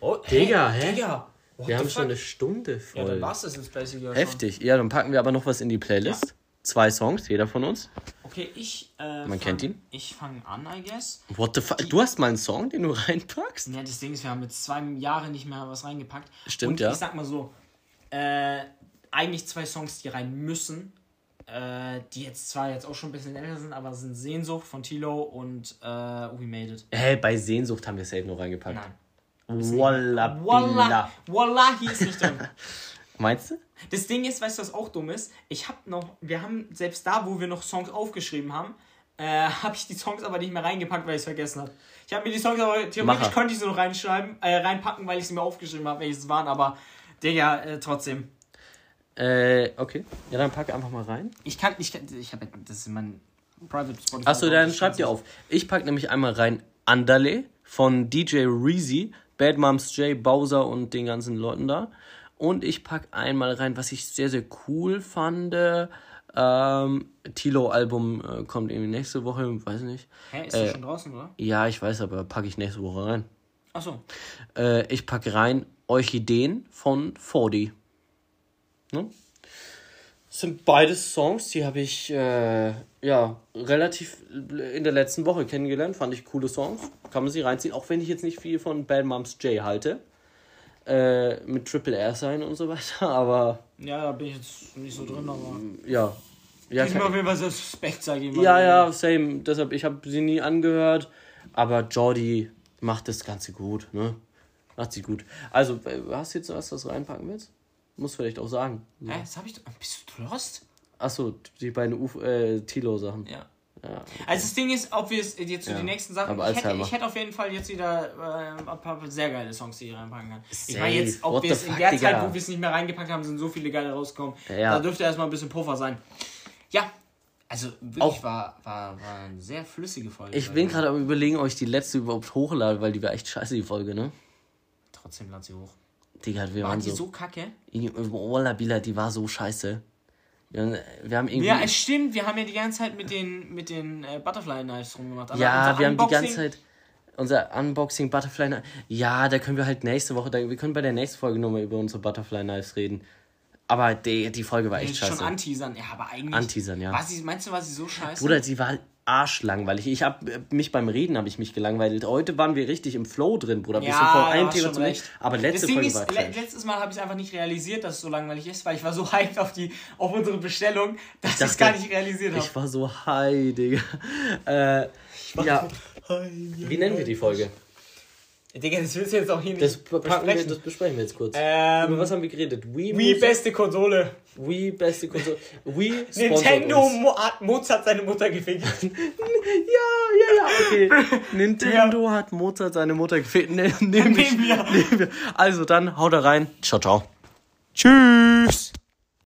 Oh, Digga, hä? Digga. What wir haben schon fuck? eine Stunde voll. Ja, dann war's das jetzt basically ja Heftig. Ja, dann packen wir aber noch was in die Playlist. Zwei Songs, jeder von uns. schon. Okay, ich. Äh, Man kennt ihn. Ich fange an, I guess. What the fuck? Du hast mal einen Song, den du reinpackst? Ja, das Ding ist, wir haben jetzt zwei Jahre nicht mehr was reingepackt. Stimmt, Und ja. ich sag mal so, äh, eigentlich zwei Songs, die rein müssen. Äh, die jetzt zwar jetzt auch schon ein bisschen älter sind, aber sind Sehnsucht von Tilo und äh, We Made It. Hä, bei Sehnsucht haben wir safe nur reingepackt. Nein. Walla Wallah, Billah. Wallahi ist nicht drin. Meinst du? Das Ding ist, weißt du, was auch dumm ist? Ich hab noch, wir haben, selbst da, wo wir noch Songs aufgeschrieben haben, äh, habe ich die Songs aber nicht mehr reingepackt, weil ich es vergessen habe. Ich habe mir die Songs aber, theoretisch könnte ich sie noch reinschreiben, äh, reinpacken, weil ich sie mir aufgeschrieben habe, welche es waren, aber, Digga, äh, trotzdem. Äh, okay. Ja, dann pack einfach mal rein. Ich kann, ich kann, ich habe, das ist mein Private Spotify. Achso, dann schreib dir auf. Ich pack nämlich einmal rein Andale von DJ Reezy, Bad Moms J, Bowser und den ganzen Leuten da. Und ich pack einmal rein, was ich sehr, sehr cool fand. Ähm, Tilo-Album äh, kommt irgendwie nächste Woche, weiß nicht. Hä, ist äh, das schon draußen, oder? Ja, ich weiß, aber packe ich nächste Woche rein. Achso. Äh, ich packe rein Orchideen von 40. Ne? Das sind beides Songs, die habe ich äh, ja relativ in der letzten Woche kennengelernt. Fand ich coole Songs. Kann man sie reinziehen, auch wenn ich jetzt nicht viel von Bad Moms J halte. Äh, mit Triple R sein und so weiter, aber Ja, da bin ich jetzt nicht so drin, aber. ja. Ja, Ich bin kann, auf jeden Fall so suspekt, sag ich mal. ja, ja, same. Deshalb, ich habe sie nie angehört, aber Jordi macht das Ganze gut, ne? Macht sie gut. Also, äh, hast du jetzt was, was reinpacken willst? Muss vielleicht auch sagen. Hä, das hab ich doch. Bist du lost? Achso, die beiden Uf äh, Tilo-Sachen. Ja. Ja. Also das Ding ist, ob wir es jetzt zu Ja, den nächsten Sachen. aber Ich hätte, ich hätte auf jeden Fall jetzt wieder äh, ein paar sehr geile Songs, die ich reinpacken kann. Ich Safe. meine jetzt, ob wir es in der Digga? Zeit, wo wir es nicht mehr reingepackt haben, sind so viele geile rausgekommen. Ja. Da dürfte erstmal ein bisschen Puffer sein. Ja, Also wirklich Auch- war, war, war eine sehr flüssige Folge. Ich bin gerade am überlegen, ob ich die letzte überhaupt hochlade, weil die war echt scheiße, die Folge, ne? Trotzdem lad sie hoch. Digga, wir War waren die so. so kacke? Walla Bila, die war so scheiße. Wir, wir haben irgendwie. Ja, es stimmt. Wir haben ja die ganze Zeit mit den, mit den äh, Butterfly Knives rumgemacht. aber Ja, wir haben die Unboxing- ganze Zeit unser Unboxing Butterfly Knives. Ja, da können wir halt nächste Woche, da, wir können bei der nächsten Folge nochmal über unsere Butterfly Knives reden. Aber die, die Folge war echt Schon scheiße. anteasern. Ja, aber eigentlich. Anteasern, ja. War sie, meinst du, war sie so scheiße? Bruder, sie war arschlangweilig. Ich habe mich beim Reden habe ich mich gelangweilt. Heute waren wir richtig im Flow drin, Bruder. Wir Ja, sind von einem Thema zum nächsten. Aber letzte Ding Folge ist, war le letztes Mal habe ich einfach nicht realisiert, dass es so langweilig ist, weil ich war so hyped auf, die, auf unsere Bestellung, dass ich es gar nicht realisiert habe. Ich war so high, Digga. Äh, ja, wie nennen wir die Folge? Digga, das willst du jetzt auch hier nicht Das, wir, besprechen. das besprechen wir jetzt kurz. ähm, Über was haben wir geredet? Wii, Wii beste Konsole. Wii beste Konsole. Wii Nintendo uns. Mo hat Mozart seine Mutter gefickt. Ja, ja, ja, okay. Nintendo hat Mozart seine Mutter gefehlt. Ne, Nehmen wir. Nehmen wir. Also dann, haut da rein. Ciao, ciao. Tschüss.